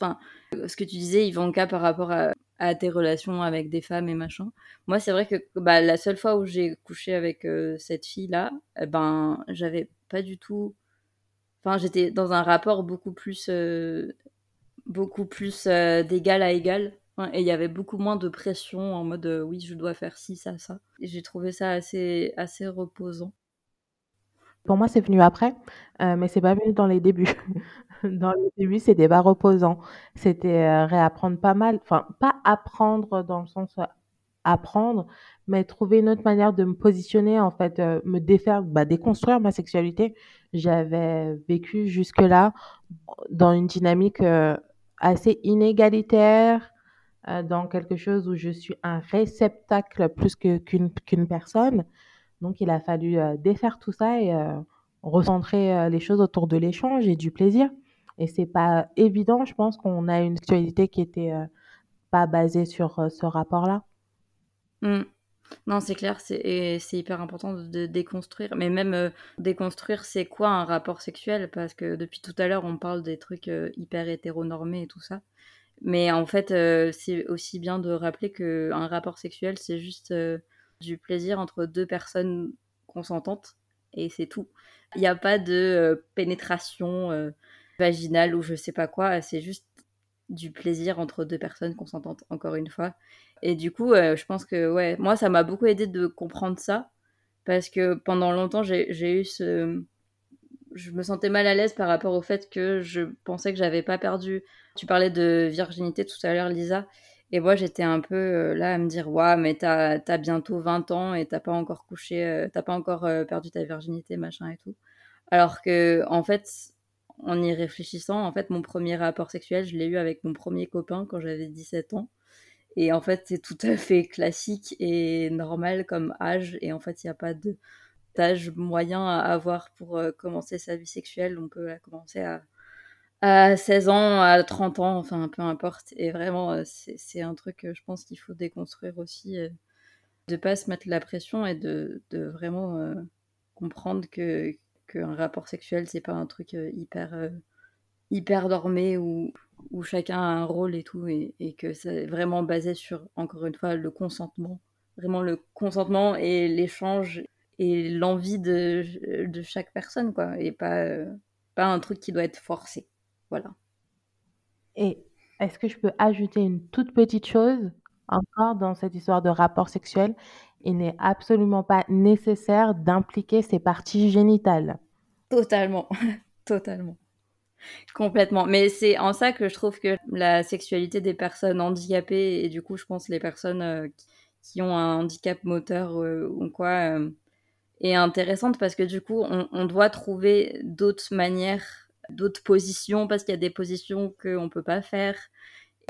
ce que tu disais, Ivanka, par rapport à, tes relations avec des femmes et machin. Moi, c'est vrai que bah, la seule fois où j'ai couché avec euh, cette fille-là, eh ben, j'avais pas du tout. Enfin, j'étais dans un rapport beaucoup plus, euh, beaucoup plus euh, d'égal à égal. et il y avait beaucoup moins de pression en mode oui, je dois faire ci, ça, ça. J'ai trouvé ça assez, assez reposant. Pour moi, c'est venu après, mais c'est pas venu dans les débuts. <laughs> <laughs> Dans le début, c'était pas reposant. C'était, euh, réapprendre pas mal, enfin, pas apprendre dans le sens, euh, apprendre, mais trouver une autre manière de me positionner, en fait, euh, me défaire, bah, déconstruire ma sexualité. J'avais vécu jusque-là dans une dynamique, assez inégalitaire, dans quelque chose où je suis un réceptacle plus que qu'une personne. Donc il a fallu, défaire tout ça et recentrer, les choses autour de l'échange et du plaisir. Et c'est pas évident, je pense, qu'on a une sexualité qui était euh, pas basée sur euh, ce rapport-là. Mmh. Non, c'est clair, c'est hyper important de déconstruire. Mais même euh, déconstruire, c'est quoi un rapport sexuel? Parce que depuis tout à l'heure, on parle des trucs hyper hétéronormés et tout ça. Mais en fait, c'est aussi bien de rappeler qu'un rapport sexuel, c'est juste du plaisir entre deux personnes consentantes. Et c'est tout. Il n'y a pas de pénétration vaginale ou je sais pas quoi. C'est juste du plaisir entre deux personnes consentantes, encore une fois. Et du coup, euh, je pense que, ouais, moi, ça m'a beaucoup aidé de comprendre ça. Parce que pendant longtemps, j'ai eu ce. Je me sentais mal à l'aise par rapport au fait que je pensais que j'avais pas perdu. Tu parlais de virginité tout à l'heure, Lisa. Et moi, j'étais un peu euh, là à me dire, waouh, mais t'as as bientôt 20 ans et t'as pas encore couché, euh, t'as pas encore perdu ta virginité, machin et tout. Alors que, en fait, en y réfléchissant, en fait, mon premier rapport sexuel, je l'ai eu avec mon premier copain quand j'avais 17 ans. Et en fait, c'est tout à fait classique et normal comme âge. Et en fait, il n'y a pas d'âge moyen à avoir pour euh, commencer sa vie sexuelle. On peut commencer à, à 16 ans, à 30 ans, enfin, peu importe. Et vraiment, euh, c'est un truc, je pense qu'il faut déconstruire aussi. Euh, de pas se mettre la pression et de, de vraiment comprendre que, qu'un rapport sexuel, c'est pas un truc euh, hyper, euh, hyper dormé où, où chacun a un rôle et tout, et, que c'est vraiment basé sur, encore une fois, le consentement. Vraiment le consentement et l'échange et l'envie de, de, chaque personne, quoi, et pas, euh, pas un truc qui doit être forcé. Voilà. Et est-ce que je peux ajouter une toute petite chose encore dans cette histoire de rapport sexuel? Il n'est absolument pas nécessaire d'impliquer ses parties génitales. Totalement, <laughs> totalement. Complètement. Mais c'est en ça que je trouve que la sexualité des personnes handicapées et du coup, je pense les personnes euh, qui ont un handicap moteur euh, ou quoi euh, est intéressante parce que du coup, on, doit trouver d'autres manières, d'autres positions parce qu'il y a des positions qu'on ne peut pas faire.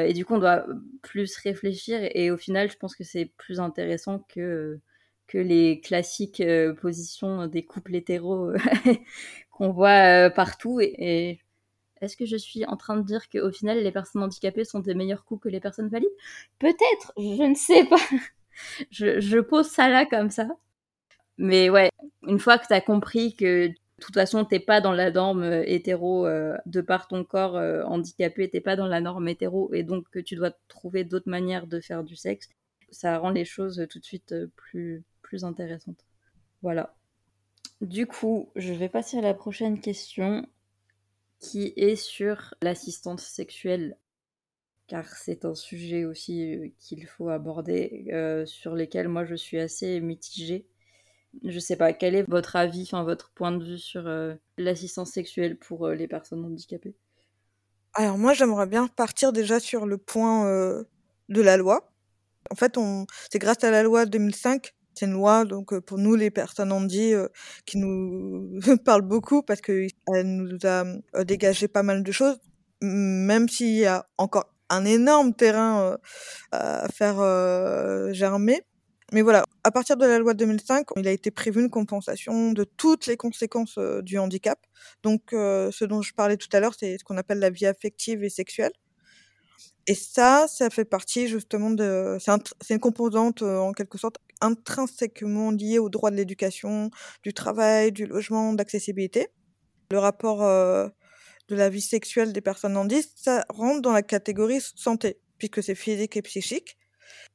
Et du coup, on doit plus réfléchir et, au final, je pense que c'est plus intéressant que que les classiques positions des couples hétéros <laughs> qu'on voit partout. et est-ce que je suis en train de dire qu'au final, les personnes handicapées sont des meilleurs coups que les personnes valides? Peut-être, je ne sais pas. <laughs> je, pose ça là comme ça. Mais ouais, une fois que tu as compris que de toute façon, t'es pas dans la norme euh, hétéro euh, de par ton corps euh, handicapé, t'es pas dans la norme hétéro et donc que tu dois trouver d'autres manières de faire du sexe, ça rend les choses tout de suite plus, plus intéressantes. Voilà. Du coup, je vais passer à la prochaine question qui est sur l'assistance sexuelle, car c'est un sujet aussi euh, qu'il faut aborder, euh, sur lesquels moi je suis assez mitigée. Je sais pas, quel est votre avis, enfin votre point de vue sur euh, l'assistance sexuelle pour les personnes handicapées? Alors moi j'aimerais bien partir déjà sur le point de la loi. En fait, c'est grâce à la loi 2005 c'est une loi, donc pour nous, les personnes handies, qui nous <laughs> parle beaucoup parce qu'elle nous a dégagé pas mal de choses, même s'il y a encore un énorme terrain à faire germer. Mais voilà, à partir de la loi de 2005, il a été prévu une compensation de toutes les conséquences du handicap. Donc, ce dont je parlais tout à l'heure, c'est ce qu'on appelle la vie affective et sexuelle. Et ça, ça fait partie justement de... C'est une composante en quelque sorte intrinsèquement liée au droit de l'éducation, du travail, du logement, d'accessibilité. Le rapport de la vie sexuelle des personnes handies, ça rentre dans la catégorie santé, puisque c'est physique et psychique.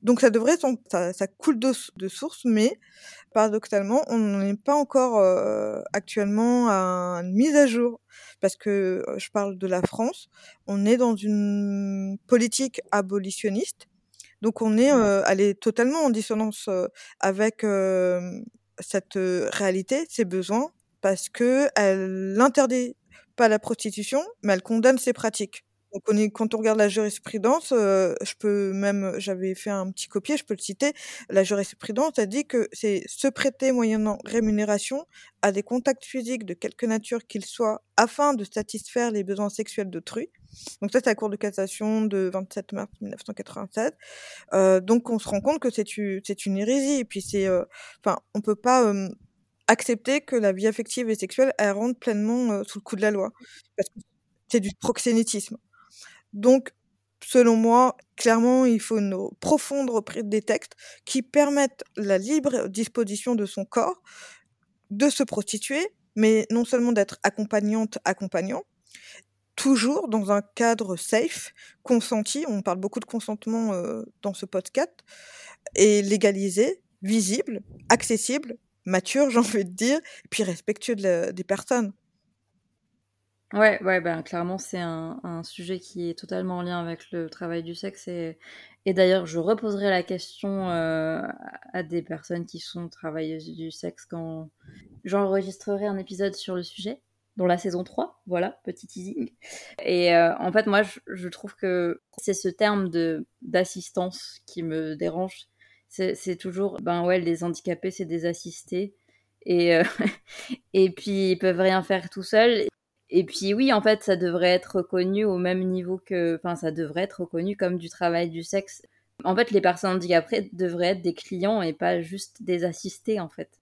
Donc ça devrait, ça, coule de, source, mais paradoxalement, on n'est pas encore actuellement à une mise à jour parce que je parle de la France, on est dans une politique abolitionniste. Donc on est euh, allé totalement en dissonance avec cette réalité, ses besoins, parce que elle n'interdit pas la prostitution, mais elle condamne ses pratiques. Donc on est, quand on regarde la jurisprudence, je peux même, j'avais fait un petit copier, je peux le citer. La jurisprudence a dit que c'est se prêter moyennant rémunération à des contacts physiques de quelque nature qu'ils soient, afin de satisfaire les besoins sexuels d'autrui. Donc ça, c'est la Cour de cassation de 27 mars 1987. Euh, donc on se rend compte que c'est une hérésie. Et puis c'est, enfin, on peut pas accepter que la vie affective et sexuelle elle rentre pleinement sous le coup de la loi, c'est du proxénétisme. Donc, selon moi, clairement, il faut une profonde reprise des textes qui permettent la libre disposition de son corps, de se prostituer, mais non seulement d'être accompagnante, accompagnant, toujours dans un cadre safe, consenti, on parle beaucoup de consentement euh, dans ce podcast, et légalisé, visible, accessible, mature, <laughs> j'ai envie de dire, et puis respectueux des personnes. Ouais, ouais, ben, clairement, c'est un, sujet qui est totalement en lien avec le travail du sexe. Et, et d'ailleurs, je reposerai la question euh, à des personnes qui sont travailleuses du sexe quand j'enregistrerai un épisode sur le sujet, dans la saison 3. Voilà, petit teasing. Et euh, en fait, moi, je, trouve que c'est ce terme d'assistance qui me dérange. C'est toujours, ben ouais, les handicapés, c'est des assistés. Et, euh, <laughs> et puis, ils peuvent rien faire tout seuls. Et puis oui, en fait, ça devrait être reconnu au même niveau que, enfin, ça devrait être reconnu comme du travail du sexe. En fait, les personnes handicapées devraient être des clients et pas juste des assistés, en fait.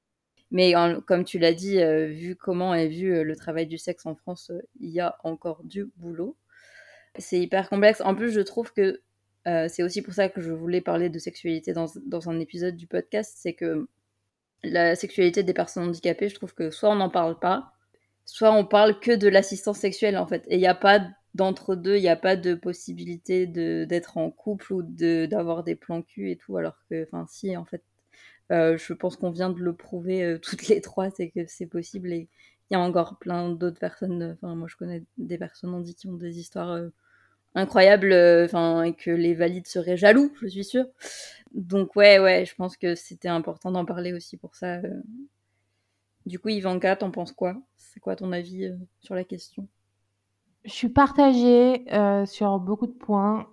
Mais comme tu l'as dit, euh, vu comment est vu euh, le travail du sexe en France, euh, il y a encore du boulot. C'est hyper complexe. En plus, je trouve que c'est aussi pour ça que je voulais parler de sexualité dans, dans un épisode du podcast, c'est que la sexualité des personnes handicapées, je trouve que soit on n'en parle pas, soit on parle que de l'assistance sexuelle en fait. Et il n'y a pas d'entre-deux, il n'y a pas de possibilité d'être en couple ou d'avoir des plans cul et tout, alors que, enfin, si, en fait, euh, je pense qu'on vient de le prouver euh, toutes les trois, c'est que c'est possible et il y a encore plein d'autres personnes, enfin, moi je connais des personnes on qui ont des histoires euh, incroyables, enfin, et que les valides seraient jaloux, je suis sûre. Donc, ouais, ouais, je pense que c'était important d'en parler aussi pour ça Du coup, Ivanka, t'en penses quoi? C'est quoi ton avis sur la question? Je suis partagée sur beaucoup de points.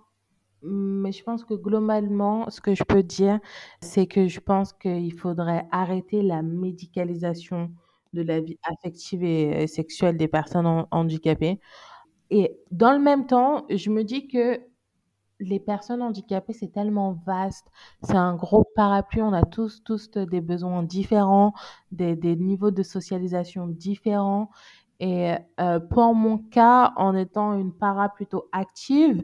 Mais je pense que globalement, ce que je peux dire, c'est que je pense qu'il faudrait arrêter la médicalisation de la vie affective et sexuelle des personnes handicapées. Et dans le même temps, je me dis que les personnes handicapées, c'est tellement vaste, c'est un gros parapluie, on a tous, tous des besoins différents, des, des niveaux de socialisation différents. Et euh, pour mon cas, en étant une para plutôt active,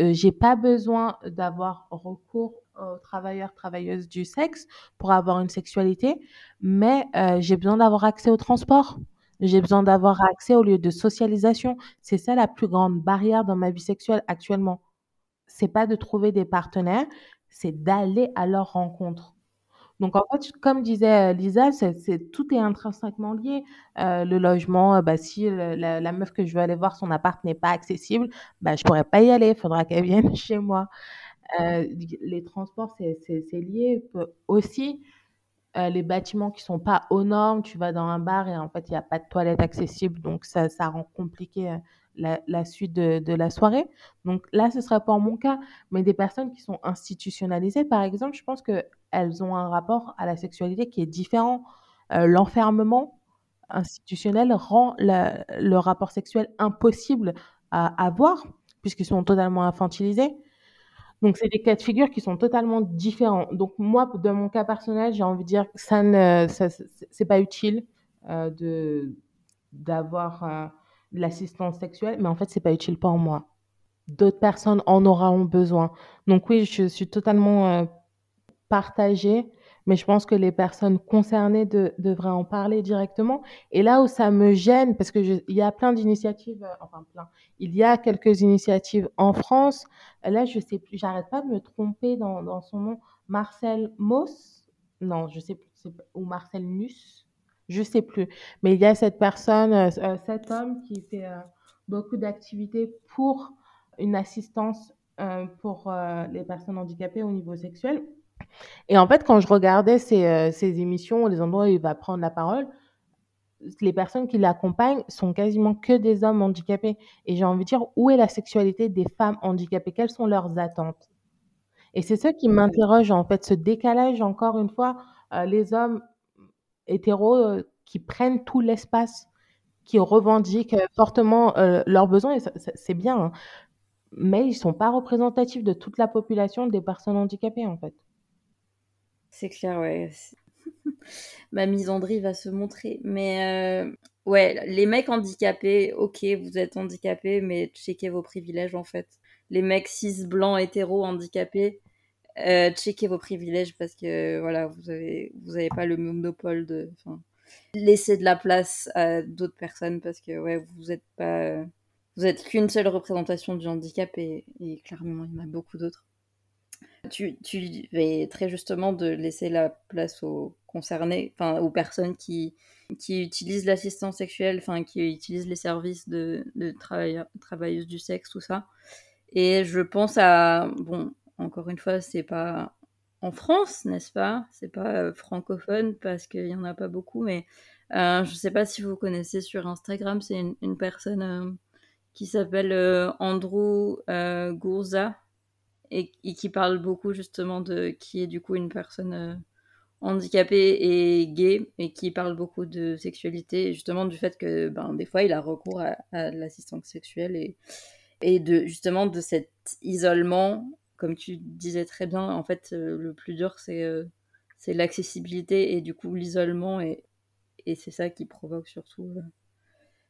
euh, j'ai pas besoin d'avoir recours aux travailleurs, travailleuses du sexe pour avoir une sexualité, mais euh, j'ai besoin d'avoir accès au transport. J'ai besoin d'avoir accès au lieu de socialisation. C'est ça la plus grande barrière dans ma vie sexuelle actuellement. C'est pas de trouver des partenaires, c'est d'aller à leur rencontre. Donc en fait, comme disait Lisa, c'est, tout est intrinsèquement lié. Euh, le logement, bah, si la, meuf que je veux aller voir, son appart n'est pas accessible, bah, je pourrais pas y aller, il faudra qu'elle vienne <laughs> chez moi. Euh, les transports, c'est, lié. Aussi, euh, les bâtiments qui sont pas aux normes, tu vas dans un bar et en fait, il n'y a pas de toilette accessible, donc ça, rend compliqué la, suite de, la soirée. Donc là, ce serait pour mon cas. Mais des personnes qui sont institutionnalisées, par exemple, je pense qu'elles ont un rapport à la sexualité qui est différent. Euh, l'enfermement institutionnel rend le rapport sexuel impossible à avoir, puisqu'ils sont totalement infantilisés. Donc, c'est des cas de figure qui sont totalement différents. Donc, moi, dans mon cas personnel, j'ai envie de dire que ça ne, c'est pas utile euh, de d'avoir euh, l'assistance sexuelle, mais en fait, c'est pas utile pour moi. D'autres personnes en auront besoin. Donc oui, je suis totalement partagée, mais je pense que les personnes concernées devraient en parler directement. Et là où ça me gêne, parce que il y a plein d'initiatives, euh, enfin plein, il y a quelques initiatives en France. Là, je sais plus, j'arrête pas de me tromper dans, son nom. Marcel Moss, non, je sais plus, ou Marcel Nuss? Je sais plus. Mais il y a cette personne, euh, euh, cet homme qui fait beaucoup d'activités pour une assistance pour les personnes handicapées au niveau sexuel. Et en fait, quand je regardais ces, ces émissions, les endroits où il va prendre la parole, les personnes qui l'accompagnent sont quasiment que des hommes handicapés. Et j'ai envie de dire, où est la sexualité des femmes handicapées? Quelles sont leurs attentes? Et c'est ça qui m'interroge, en fait, ce décalage, encore une fois, les hommes hétéros euh, qui prennent tout l'espace, qui revendiquent euh, fortement euh, leurs besoins, et c'est bien, hein. mais ils sont pas représentatifs de toute la population des personnes handicapées, en fait. C'est clair, ouais. <laughs> Ma misandrie va se montrer. Mais ouais, les mecs handicapés, ok, vous êtes handicapés, mais checkez vos privilèges, en fait. Les mecs cis, blancs, hétéros, handicapés, euh, checkez vos privilèges parce que voilà, vous avez vous avez pas le monopole de. Laissez de la place à d'autres personnes parce que ouais, vous êtes pas. Vous êtes qu'une seule représentation du handicap et, clairement il y en a beaucoup d'autres. Tu, tu vais très justement de laisser la place aux concernés, enfin aux personnes qui, qui utilisent l'assistance sexuelle, enfin qui utilisent les services de, de travailleuses du sexe, tout ça. Et je pense à bon, encore une fois, c'est pas en France, n'est-ce pas? C'est pas euh, francophone parce qu'il y en a pas beaucoup, mais euh, je sais pas si vous connaissez sur Instagram, c'est une, personne euh, qui s'appelle Andrew Gourza et, qui parle beaucoup justement de qui est du coup une personne handicapée et gay et qui parle beaucoup de sexualité et justement du fait que ben, des fois il a recours à, l'assistance sexuelle et, et de justement de cet isolement comme tu disais très bien, en fait, euh, le plus dur, c'est euh, c'est l'accessibilité et du coup l'isolement. Et, et c'est ça qui provoque surtout euh,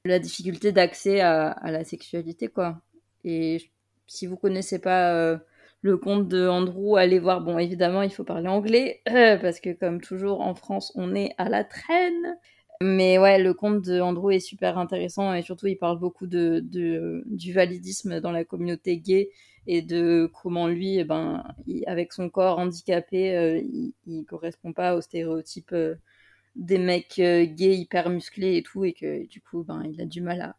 la difficulté d'accès à, la sexualité, quoi. Et si vous connaissez pas le compte de Andrew, allez voir. Bon, évidemment, il faut parler anglais parce que comme toujours en France, on est à la traîne. Mais ouais, le compte de Andrew est super intéressant et surtout, il parle beaucoup de, de du validisme dans la communauté gay et de comment lui, eh ben, avec son corps handicapé, euh, il, il, correspond pas aux stéréotypes euh, des mecs euh, gays hyper musclés et tout, et que du coup, ben, il a du mal à,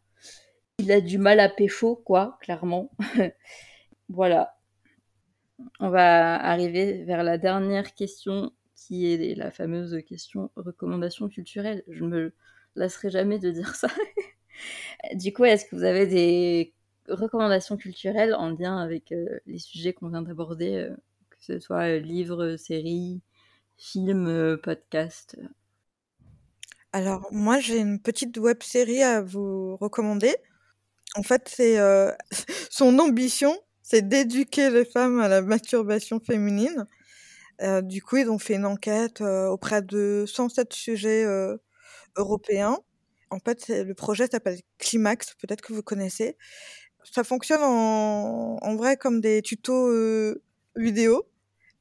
il a du mal à pécho, quoi, clairement. <laughs> voilà. On va arriver vers la dernière question qui est la fameuse question recommandation culturelle. Je me lasserai jamais de dire ça. <laughs> du coup, est-ce que vous avez des recommandations culturelles en lien avec euh, les sujets qu'on vient d'aborder, euh, que ce soit euh, livres, séries, films, podcasts? Alors, moi, j'ai une petite web série à vous recommander. En fait, c'est <laughs> son ambition, c'est d'éduquer les femmes à la masturbation féminine. du coup, ils ont fait une enquête auprès de 107 sujets européens. En fait, le projet s'appelle Climax, peut-être que vous connaissez. Ça fonctionne en, vrai comme des tutos euh, vidéo.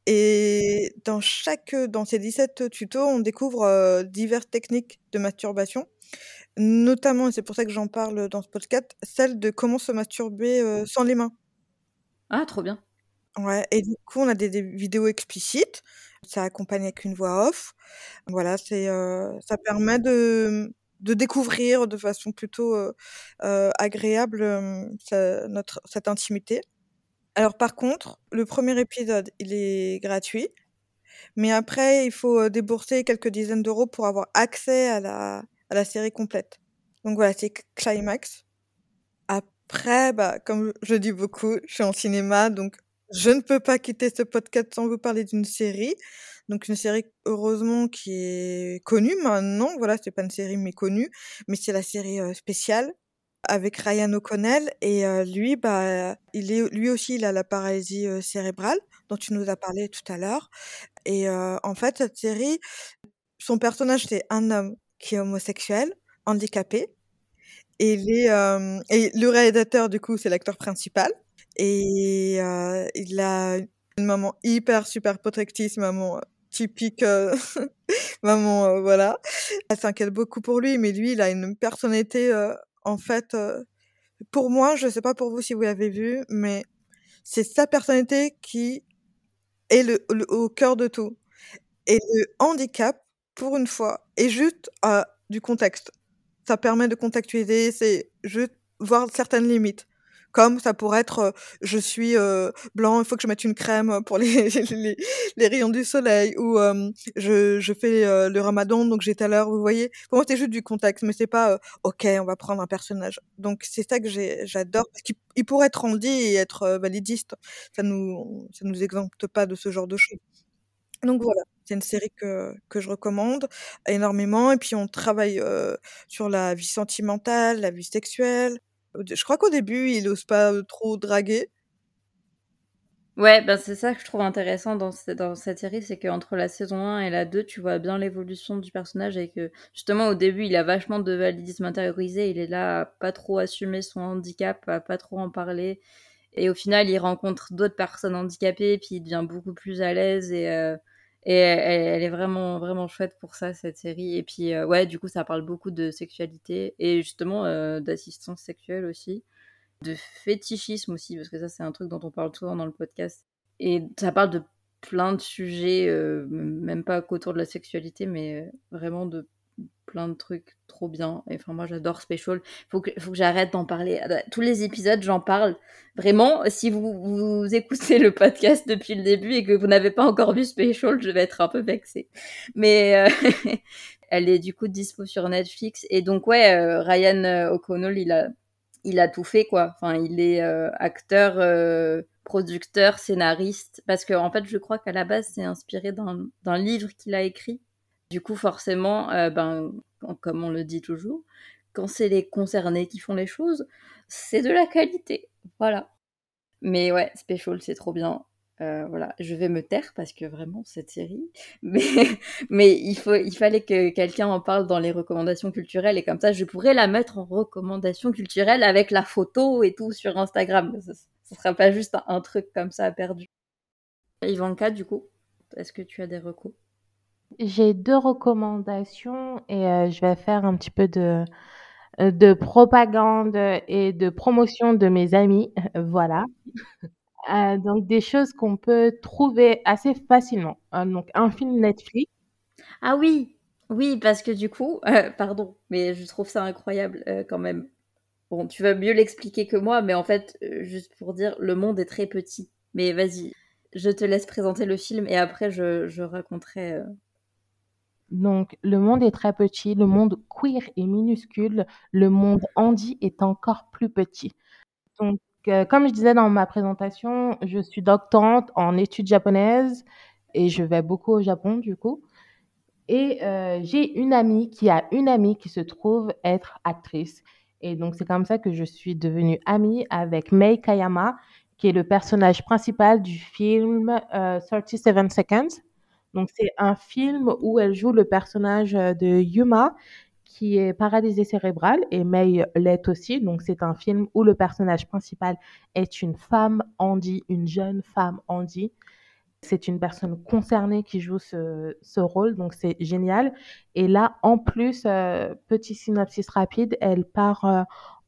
Et dans chaque, dans ces 17 tutos, on découvre euh, diverses techniques de masturbation. Notamment, et c'est pour ça que j'en parle dans ce podcast, celle de comment se masturber euh, sans les mains. Ah, trop bien. Ouais, et du coup, on a des, vidéos explicites. Ça accompagne avec une voix off. Voilà, c'est, ça permet de, de découvrir de façon plutôt agréable notre, cette intimité. Alors par contre, le premier épisode, il est gratuit, mais après, il faut débourser quelques dizaines d'euros pour avoir accès à la, à la série complète. Donc voilà, c'est Climax. Après, bah, comme je dis beaucoup, je suis en cinéma, donc je ne peux pas quitter ce podcast sans vous parler d'une série. Donc une série heureusement qui est connue maintenant. Voilà, c'est pas une série méconnue, mais c'est la série spéciale avec Ryan O'Connell et lui, bah, il est lui aussi, il a la paralysie cérébrale dont tu nous as parlé tout à l'heure. Et en fait, cette série, son personnage c'est un homme qui est homosexuel, handicapé, et, les, et le réalisateur du coup c'est l'acteur principal. Et euh, il a une maman hyper super protectrice, maman typique, euh, <laughs> maman euh, voilà. Elle s'inquiète beaucoup pour lui, mais lui il a une personnalité en fait. pour moi, je sais pas pour vous si vous l'avez vu, mais c'est sa personnalité qui est le, au cœur de tout. Et le handicap, pour une fois, est juste du contexte. Ça permet de contextualiser, c'est juste voir certaines limites comme ça pourrait être je suis blanc, il faut que je mette une crème pour les, <laughs> les, rayons du soleil, ou je, je fais le ramadan, donc j'ai à l'heure, vous voyez. Pour moi, c'est juste du contexte, mais c'est pas ok, on va prendre un personnage. Donc c'est ça que j'adore, parce qu'il pourrait être rendu et être validiste. Ça nous, ça nous exempte pas de ce genre de choses. Donc voilà, c'est une série que, que je recommande énormément. Et puis on travaille sur la vie sentimentale, la vie sexuelle. Je crois qu'au début, il n'ose pas trop draguer. Ouais, ben c'est ça que je trouve intéressant dans, cette série, c'est qu'entre la saison 1 et la 2, tu vois bien l'évolution du personnage et que justement au début, il a vachement de validisme intériorisé, il est là à pas trop assumer son handicap, à pas trop en parler. Et au final, il rencontre d'autres personnes handicapées, puis il devient beaucoup plus à l'aise et, et elle, est vraiment, vraiment chouette pour ça, cette série. Et puis, euh, ouais, du coup, ça parle beaucoup de sexualité et justement euh, d'assistance sexuelle aussi, de fétichisme aussi, parce que ça, c'est un truc dont on parle souvent dans le podcast. Et ça parle de plein de sujets, euh, même pas qu'autour de la sexualité, mais vraiment de plein de trucs trop bien. Et enfin, moi, j'adore Special. Faut que, faut que j'arrête d'en parler. Ah tous les épisodes, j'en parle. Vraiment, si vous, vous écoutez le podcast depuis le début et que vous n'avez pas encore vu Special, je vais être un peu vexée. Mais euh, <laughs> elle est du coup dispo sur Netflix. Et donc, ouais, euh, Ryan euh, O'Connell, il a, il a tout fait, quoi. Enfin, il est acteur producteur, scénariste, parce que en fait, je crois qu'à la base, c'est inspiré d'un livre qu'il a écrit du coup, forcément, euh, ben, comme on le dit toujours, quand c'est les concernés qui font les choses, c'est de la qualité. Voilà. Mais ouais, Special, c'est trop bien. Euh, voilà, je vais me taire parce que vraiment cette série, <laughs> mais, il, faut, il fallait que quelqu'un en parle dans les recommandations culturelles et comme ça je pourrais la mettre en recommandation culturelle avec la photo et tout sur Instagram. Ce ne sera pas juste un, truc comme ça perdu. Ivanka, du coup, est-ce que tu as des recours j'ai deux recommandations et euh, je vais faire un petit peu de, euh, de propagande et de promotion de mes amis. <laughs> Voilà. Euh, donc des choses qu'on peut trouver assez facilement. donc un film Netflix. Ah oui, oui, parce que du coup, <laughs> pardon, mais je trouve ça incroyable quand même. Bon, tu vas mieux l'expliquer que moi, mais en fait, juste pour dire, le monde est très petit. Mais vas-y, je te laisse présenter le film et après je, je raconterai. Donc, le monde est très petit, le monde queer est minuscule, le monde handi est encore plus petit. Donc, euh, comme je disais dans ma présentation, je suis doctorante en études japonaises et je vais beaucoup au Japon du coup. Et euh, j'ai une amie qui a une amie qui se trouve être actrice. Et donc, c'est comme ça que je suis devenue amie avec Mei Kayama, qui est le personnage principal du film 37 euh, Seconds. Donc, c'est un film où elle joue le personnage de Yuma, qui est paralysée cérébrale, et May l'est aussi. Donc, c'est un film où le personnage principal est une femme handi, une jeune femme handi. C'est une personne concernée qui joue ce, ce rôle, donc c'est génial. Et là, en plus, euh, petit synopsis rapide, elle part euh,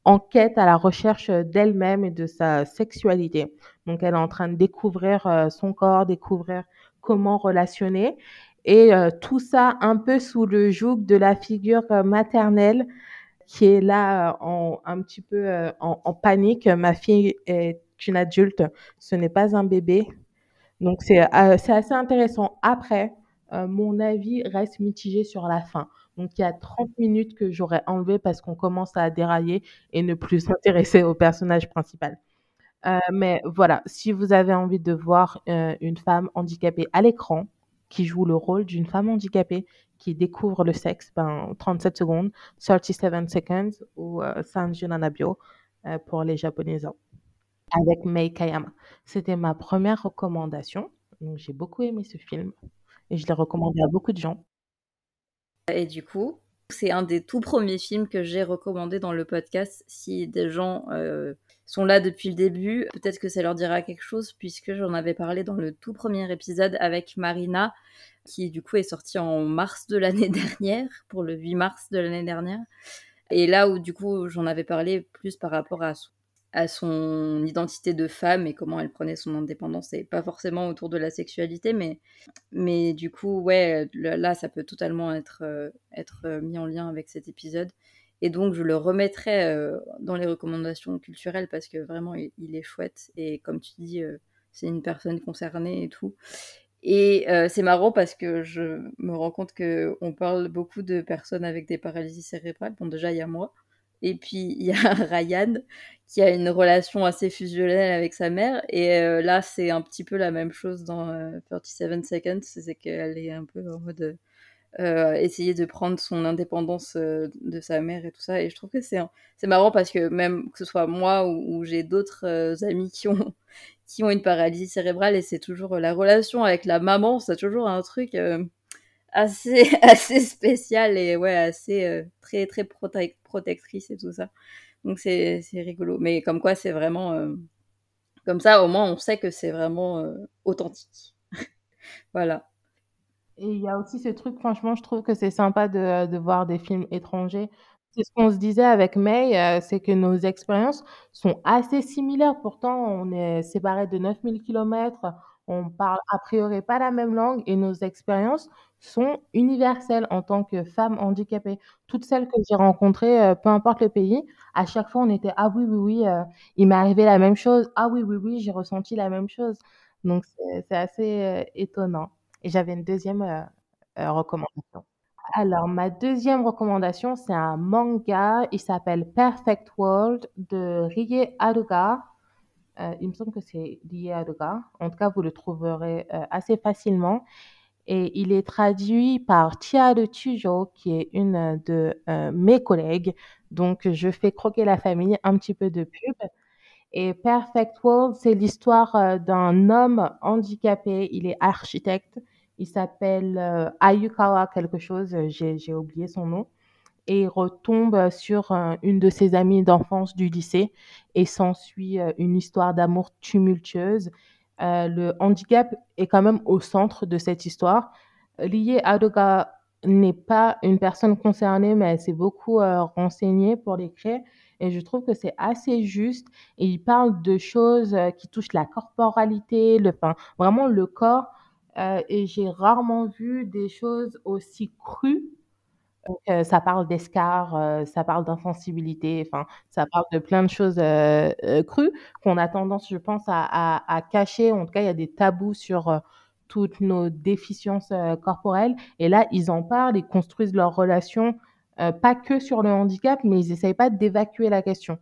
en quête à la recherche d'elle-même et de sa sexualité. Donc, elle est en train de découvrir euh, son corps, découvrir comment relationner. Et tout ça un peu sous le joug de la figure maternelle qui est là en, un petit peu en, panique. Ma fille est une adulte, ce n'est pas un bébé. Donc c'est euh, assez intéressant. Après, euh, mon avis reste mitigé sur la fin. Donc il y a 30 minutes que j'aurais enlevé parce qu'on commence à dérailler et ne plus <laughs> s'intéresser au personnage principal. Euh, mais voilà, si vous avez envie de voir une femme handicapée à l'écran qui joue le rôle d'une femme handicapée qui découvre le sexe, ben 37 secondes, 37 seconds ou Sanju Nanabyo pour les japonais avec Mei Kayama. C'était ma première recommandation. Donc, j'ai beaucoup aimé ce film et je l'ai recommandé à beaucoup de gens. Et du coup, c'est un des tout premiers films que j'ai recommandé dans le podcast. Si des gens euh, sont là depuis le début, peut-être que ça leur dira quelque chose puisque j'en avais parlé dans le tout premier épisode avec Marina qui du coup est sorti en mars de l'année <laughs> dernière, pour le 8 mars de l'année dernière. Et là où du coup j'en avais parlé plus par rapport à à son identité de femme et comment elle prenait son indépendance et pas forcément autour de la sexualité mais mais du coup ouais là ça peut totalement être euh, être euh, mis en lien avec cet épisode et donc je le remettrai euh, dans les recommandations culturelles parce que vraiment il, est chouette et comme tu dis c'est une personne concernée et tout et c'est marrant parce que je me rends compte que on parle beaucoup de personnes avec des paralysies cérébrales bon déjà il y a moi et puis il y a <laughs> Ryan qui a une relation assez fusionnelle avec sa mère. Et euh, là, c'est un petit peu la même chose dans 37 euh, Seconds. C'est qu'elle est un peu en mode euh, essayer de prendre son indépendance de sa mère et tout ça. Et je trouve que c'est c'est marrant parce que même que ce soit moi ou, j'ai d'autres amis qui ont <laughs> qui ont une paralysie cérébrale et c'est toujours la relation avec la maman, c'est toujours un truc assez <laughs> assez spécial et ouais assez très très protectrice et tout ça. Donc c'est rigolo. Mais comme quoi, c'est vraiment. Euh, comme ça, au moins, on sait que c'est vraiment euh, authentique. <laughs> voilà. Et il y a aussi ce truc, franchement, je trouve que c'est sympa de, de, voir des films étrangers. C'est ce qu'on se disait avec May, euh, c'est que nos expériences sont assez similaires. Pourtant, on est séparés de 9000 km, on parle a priori pas la même langue et nos expériences sont universelles en tant que femmes handicapées. Toutes celles que j'ai rencontrées, euh, peu importe le pays, à chaque fois on était ah oui oui oui, euh, il m'est arrivé la même chose. Ah oui oui oui, j'ai ressenti la même chose. Donc c'est assez euh, étonnant. Et j'avais une deuxième recommandation. Alors ma deuxième recommandation, c'est un manga, il s'appelle Perfect World de Rie Haruka. Euh, il me semble que c'est à Doga. En tout cas, vous le trouverez euh, assez facilement. Et il est traduit par Tia de Tujo, qui est une de euh, mes collègues. Donc, je fais croquer la famille un petit peu de pub. Et Perfect World, c'est l'histoire d'un homme handicapé. Il est architecte. Il s'appelle Ayukawa quelque chose. J'ai oublié son nom et retombe sur euh, une de ses amies d'enfance du lycée et s'ensuit euh, une histoire d'amour tumultueuse. Euh, le handicap est quand même au centre de cette histoire. Lié Adoga n'est pas une personne concernée, mais elle s'est beaucoup renseignée pour l'écrire. Et je trouve que c'est assez juste. Et il parle de choses qui touchent la corporalité, le, vraiment le corps. Et j'ai rarement vu des choses aussi crues euh, ça parle d'escar, euh, ça parle d'insensibilité, enfin, ça parle de plein de choses euh, crues qu'on a tendance, je pense, à, cacher. En tout cas, il y a des tabous sur toutes nos déficiences corporelles. Et là, ils en parlent, ils construisent leurs relations, pas que sur le handicap, mais ils n'essayent pas d'évacuer la question.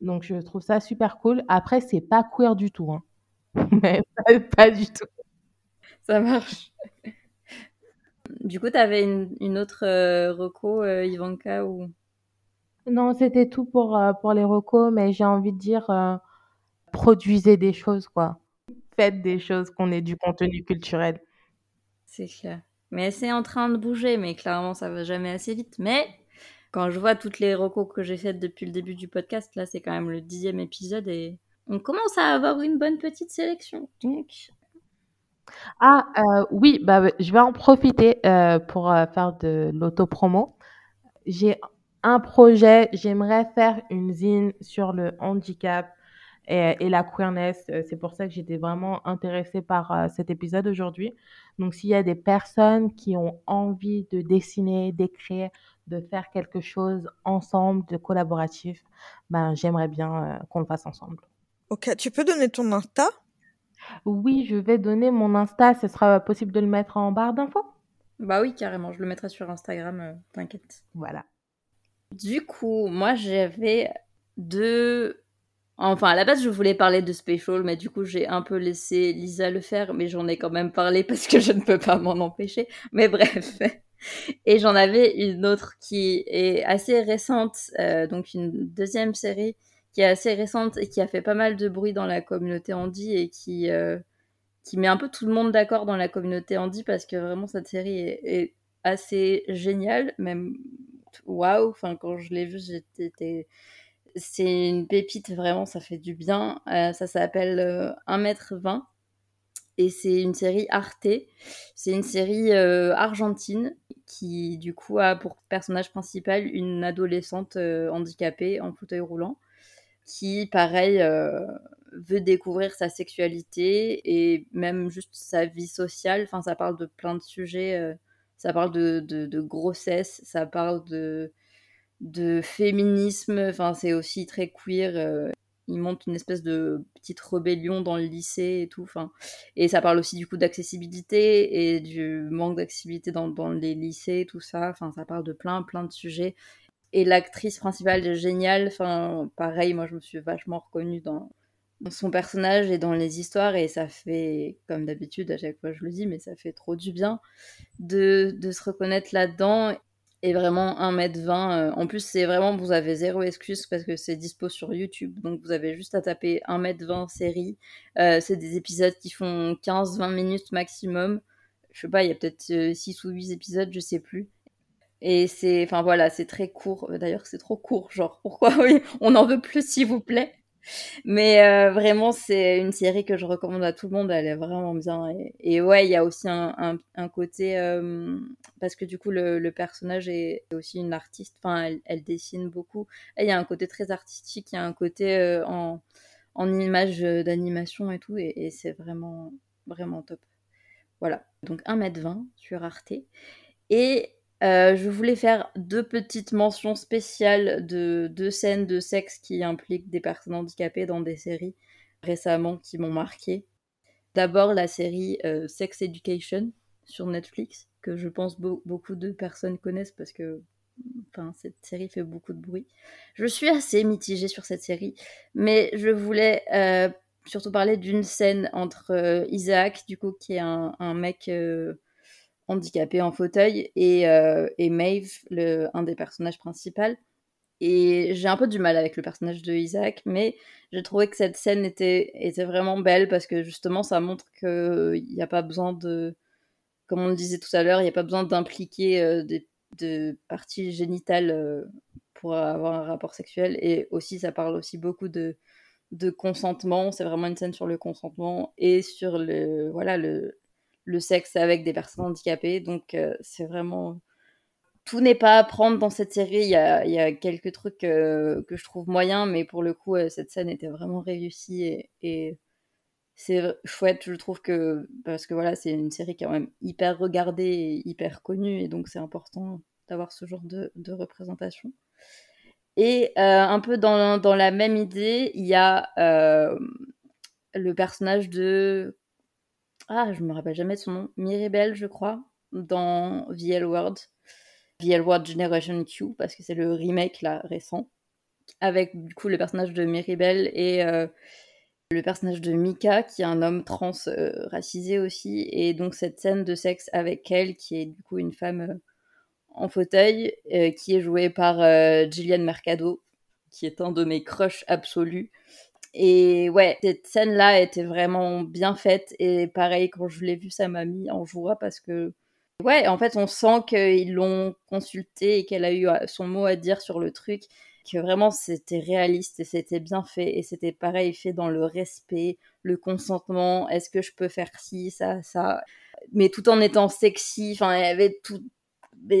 Donc, je trouve ça super cool. Après, c'est pas queer du tout. Hein. <laughs> mais pas, du tout. Ça marche. Du coup, tu avais une, autre euh, reco, euh, Ivanka ou? Non, c'était tout pour, euh, pour les recos, mais j'ai envie de dire produisez des choses, quoi. Faites des choses, qu'on ait du contenu culturel. C'est clair. Mais c'est en train de bouger, mais clairement, ça va jamais assez vite. Mais quand je vois toutes les recos que j'ai faites depuis le début du podcast, là, c'est quand même le dixième épisode et on commence à avoir une bonne petite sélection. Donc, ah, euh, oui, bah, je vais en profiter, euh, pour, euh, faire de l'auto-promo. J'ai un projet, j'aimerais faire une zine sur le handicap et la queerness, c'est pour ça que j'étais vraiment intéressée par, cet épisode aujourd'hui. Donc s'il y a des personnes qui ont envie de dessiner, d'écrire, de faire quelque chose ensemble, de collaboratif, ben, j'aimerais bien, qu'on le fasse ensemble. OK, tu peux donner ton Insta? Oui, je vais donner mon Insta. Ce sera possible de le mettre en barre d'infos? Bah oui, carrément. Je le mettrai sur Instagram, euh, t'inquiète. Voilà. Du coup, moi, j'avais deux. Enfin, à la base, je voulais parler de Special, mais du coup, j'ai un peu laissé Lisa le faire, mais j'en ai quand même parlé <laughs> parce que je ne peux pas m'en empêcher. Mais bref. <laughs> Et j'en avais une autre qui est assez récente, euh, donc une deuxième série qui est assez récente et qui a fait pas mal de bruit dans la communauté Andy et qui, euh, qui met un peu tout le monde d'accord dans la communauté Andy parce que vraiment cette série est, assez géniale, même waouh, enfin quand je l'ai vue j'étais c'est une pépite vraiment, ça fait du bien. Euh, ça s'appelle 1m20 euh, et c'est une série Arte. C'est une série argentine qui du coup a pour personnage principal une adolescente handicapée en fauteuil roulant qui, pareil, euh, veut découvrir sa sexualité et même juste sa vie sociale. Enfin, ça parle de plein de sujets. Euh, ça parle de, de, grossesse, ça parle de, de féminisme. Enfin, c'est aussi très queer. Euh, il monte une espèce de petite rébellion dans le lycée et tout. Enfin, et ça parle aussi du coup d'accessibilité et du manque d'accessibilité dans, dans, les lycées, tout ça. Enfin, ça parle de plein, plein de sujets. Et l'actrice principale est géniale. Enfin, pareil, moi, je me suis vachement reconnue dans, son personnage et dans les histoires. Et ça fait, comme d'habitude, à chaque fois je le dis, mais ça fait trop du bien de, se reconnaître là-dedans. Et vraiment 1m20. Euh, en plus, c'est vraiment, vous avez zéro excuse parce que c'est dispo sur YouTube. Donc, vous avez juste à taper 1m20 série. Euh, c'est des épisodes qui font 15-20 minutes maximum. Je sais pas, il y a peut-être 6 euh, ou 8 épisodes, je sais plus. Et c'est, enfin voilà, c'est très court. D'ailleurs, c'est trop court. Genre, pourquoi <laughs> oui, on en veut plus, s'il vous plaît. Mais euh, vraiment, c'est une série que je recommande à tout le monde. Elle est vraiment bien. Et, ouais, il y a aussi un, un, côté euh, parce que du coup, le, personnage est aussi une artiste. Enfin, elle, dessine beaucoup. il y a un côté très artistique. Il y a un côté euh, en, en image d'animation et tout. Et, et c'est vraiment, vraiment top. Voilà. Donc 1m20 sur Arte. Et euh, je voulais faire deux petites mentions spéciales de deux scènes de sexe qui impliquent des personnes handicapées dans des séries récemment qui m'ont marqué. D'abord la série euh, Sex Education sur Netflix, que je pense beaucoup de personnes connaissent parce que enfin, cette série fait beaucoup de bruit. Je suis assez mitigée sur cette série, mais je voulais euh, surtout parler d'une scène entre Isaac, du coup, qui est un, un mec handicapé en fauteuil, et, euh, et Maeve, le, un des personnages principaux. Et j'ai un peu du mal avec le personnage de Isaac, mais j'ai trouvé que cette scène était, était vraiment belle parce que justement ça montre qu'il n'y a pas besoin de, comme on le disait tout à l'heure, il n'y a pas besoin d'impliquer euh, des, de parties génitales euh, pour avoir un rapport sexuel. Et aussi, ça parle aussi beaucoup de, de consentement. C'est vraiment une scène sur le consentement et sur le, voilà, le, le sexe avec des personnes handicapées. Donc euh, c'est vraiment... Tout n'est pas à prendre dans cette série. Il y a, quelques trucs euh, que je trouve moyens, mais pour le coup, euh, cette scène était vraiment réussie et, c'est chouette, je trouve que parce que voilà, c'est une série qui est quand même hyper regardée et hyper connue, et donc c'est important d'avoir ce genre de, représentation. Et un peu dans, dans, la même idée, il y a le personnage de ah, je me rappelle jamais de son nom, Mirabel, je crois, dans The L Word, The L Word Generation Q, parce que c'est le remake là récent, avec du coup le personnage de Mirabel et euh, le personnage de Mika, qui est un homme trans euh, racisé aussi, et donc cette scène de sexe avec elle, qui est du coup une femme euh, en fauteuil, qui est jouée par Gillian Mercado, qui est un de mes crushs absolus. Et ouais, cette scène-là était vraiment bien faite. Et pareil, quand je l'ai vue, ça m'a mis en joie parce que, ouais, en fait, on sent qu'ils l'ont consultée et qu'elle a eu euh, son mot à dire sur le truc. Que vraiment, c'était réaliste et c'était bien fait. Et c'était pareil, fait dans le respect, le consentement. Est-ce que je peux faire ci, ça, ça? Mais tout en étant sexy. Enfin, y avait tout,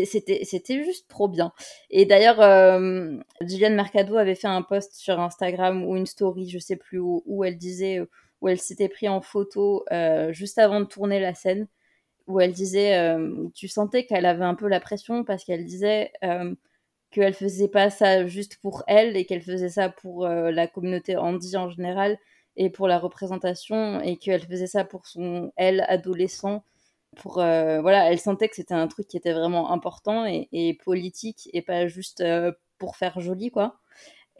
c'était c'était juste trop bien. Et d'ailleurs, euh, Mercado avait fait un post sur Instagram ou une story, je sais plus où, où elle disait où elle s'était pris en photo euh, juste avant de tourner la scène, où elle disait, euh, tu sentais qu'elle avait un peu la pression parce qu'elle disait qu'elle faisait pas ça juste pour elle et qu'elle faisait ça pour la communauté handi en général et pour la représentation et qu'elle faisait ça pour son elle adolescent pour euh, voilà, elle sentait que c'était un truc qui était vraiment important et, politique et pas juste euh, pour faire joli quoi.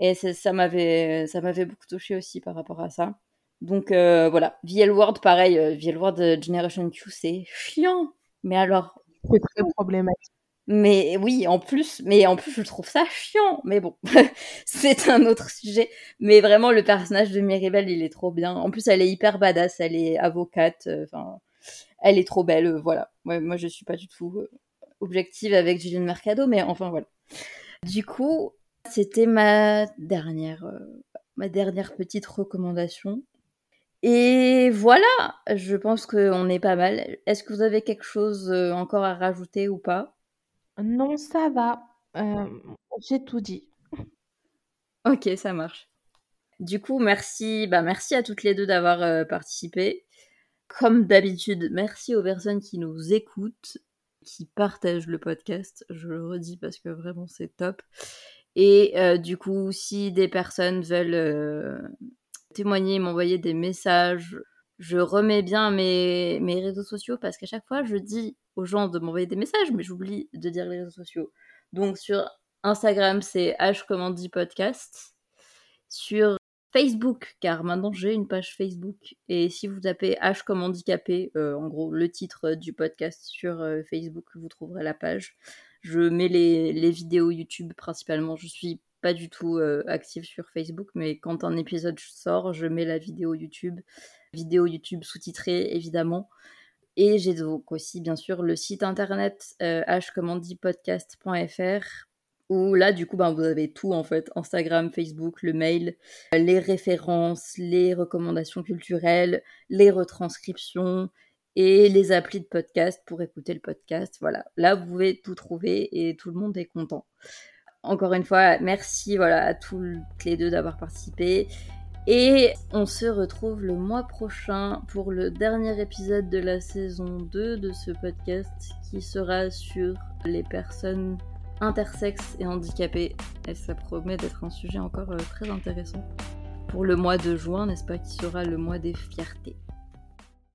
Et ça m'avait ça m'avait beaucoup touché aussi par rapport à ça. Donc euh, voilà, VL World pareil, VL World Generation Q c'est chiant. Mais alors c'est très problématique. Mais oui, en plus, mais en plus je trouve ça chiant. Mais bon, <laughs> c'est un autre sujet. Mais vraiment le personnage de Mirabel, il est trop bien. En plus, elle est hyper badass, elle est avocate. Enfin, elle est trop belle, euh, voilà. moi, je suis pas du tout euh, objective avec Julien Mercado, mais enfin, voilà. Du coup, c'était ma dernière, euh, ma dernière petite recommandation. Et voilà, je pense qu'on est pas mal. Est-ce que vous avez quelque chose encore à rajouter ou pas? Non, ça va. J'ai tout dit. Ok, ça marche. Du coup, merci, bah, merci à toutes les deux d'avoir participé. Comme d'habitude, merci aux personnes qui nous écoutent, qui partagent le podcast. Je le redis parce que vraiment c'est top. Et euh, du coup, si des personnes veulent euh, témoigner, m'envoyer des messages, je remets bien mes, réseaux sociaux parce qu'à chaque fois, je dis aux gens de m'envoyer des messages, mais j'oublie de dire les réseaux sociaux. Donc sur Instagram, c'est H Podcast. Sur Facebook, car maintenant j'ai une page Facebook. Et si vous tapez H comme handicapé, euh, en gros le titre du podcast sur euh, Facebook, vous trouverez la page. Je mets les, vidéos YouTube principalement. Je suis pas du tout euh, active sur Facebook, mais quand un épisode sort, je mets la vidéo YouTube. Vidéo YouTube sous-titrée évidemment. Et j'ai donc aussi bien sûr le site internet hcommandipodcast.fr où là, du coup, ben, vous avez tout en fait Instagram, Facebook, le mail, les références, les recommandations culturelles, les retranscriptions et les applis de podcast pour écouter le podcast. Voilà, là, vous pouvez tout trouver et tout le monde est content. Encore une fois, merci voilà, à toutes les deux d'avoir participé. Et on se retrouve le mois prochain pour le dernier épisode de la saison 2 de ce podcast qui sera sur les personnes intersexe et handicapé. Et ça promet d'être un sujet encore euh, très intéressant pour le mois de juin, n'est-ce pas, qui sera le mois des fiertés.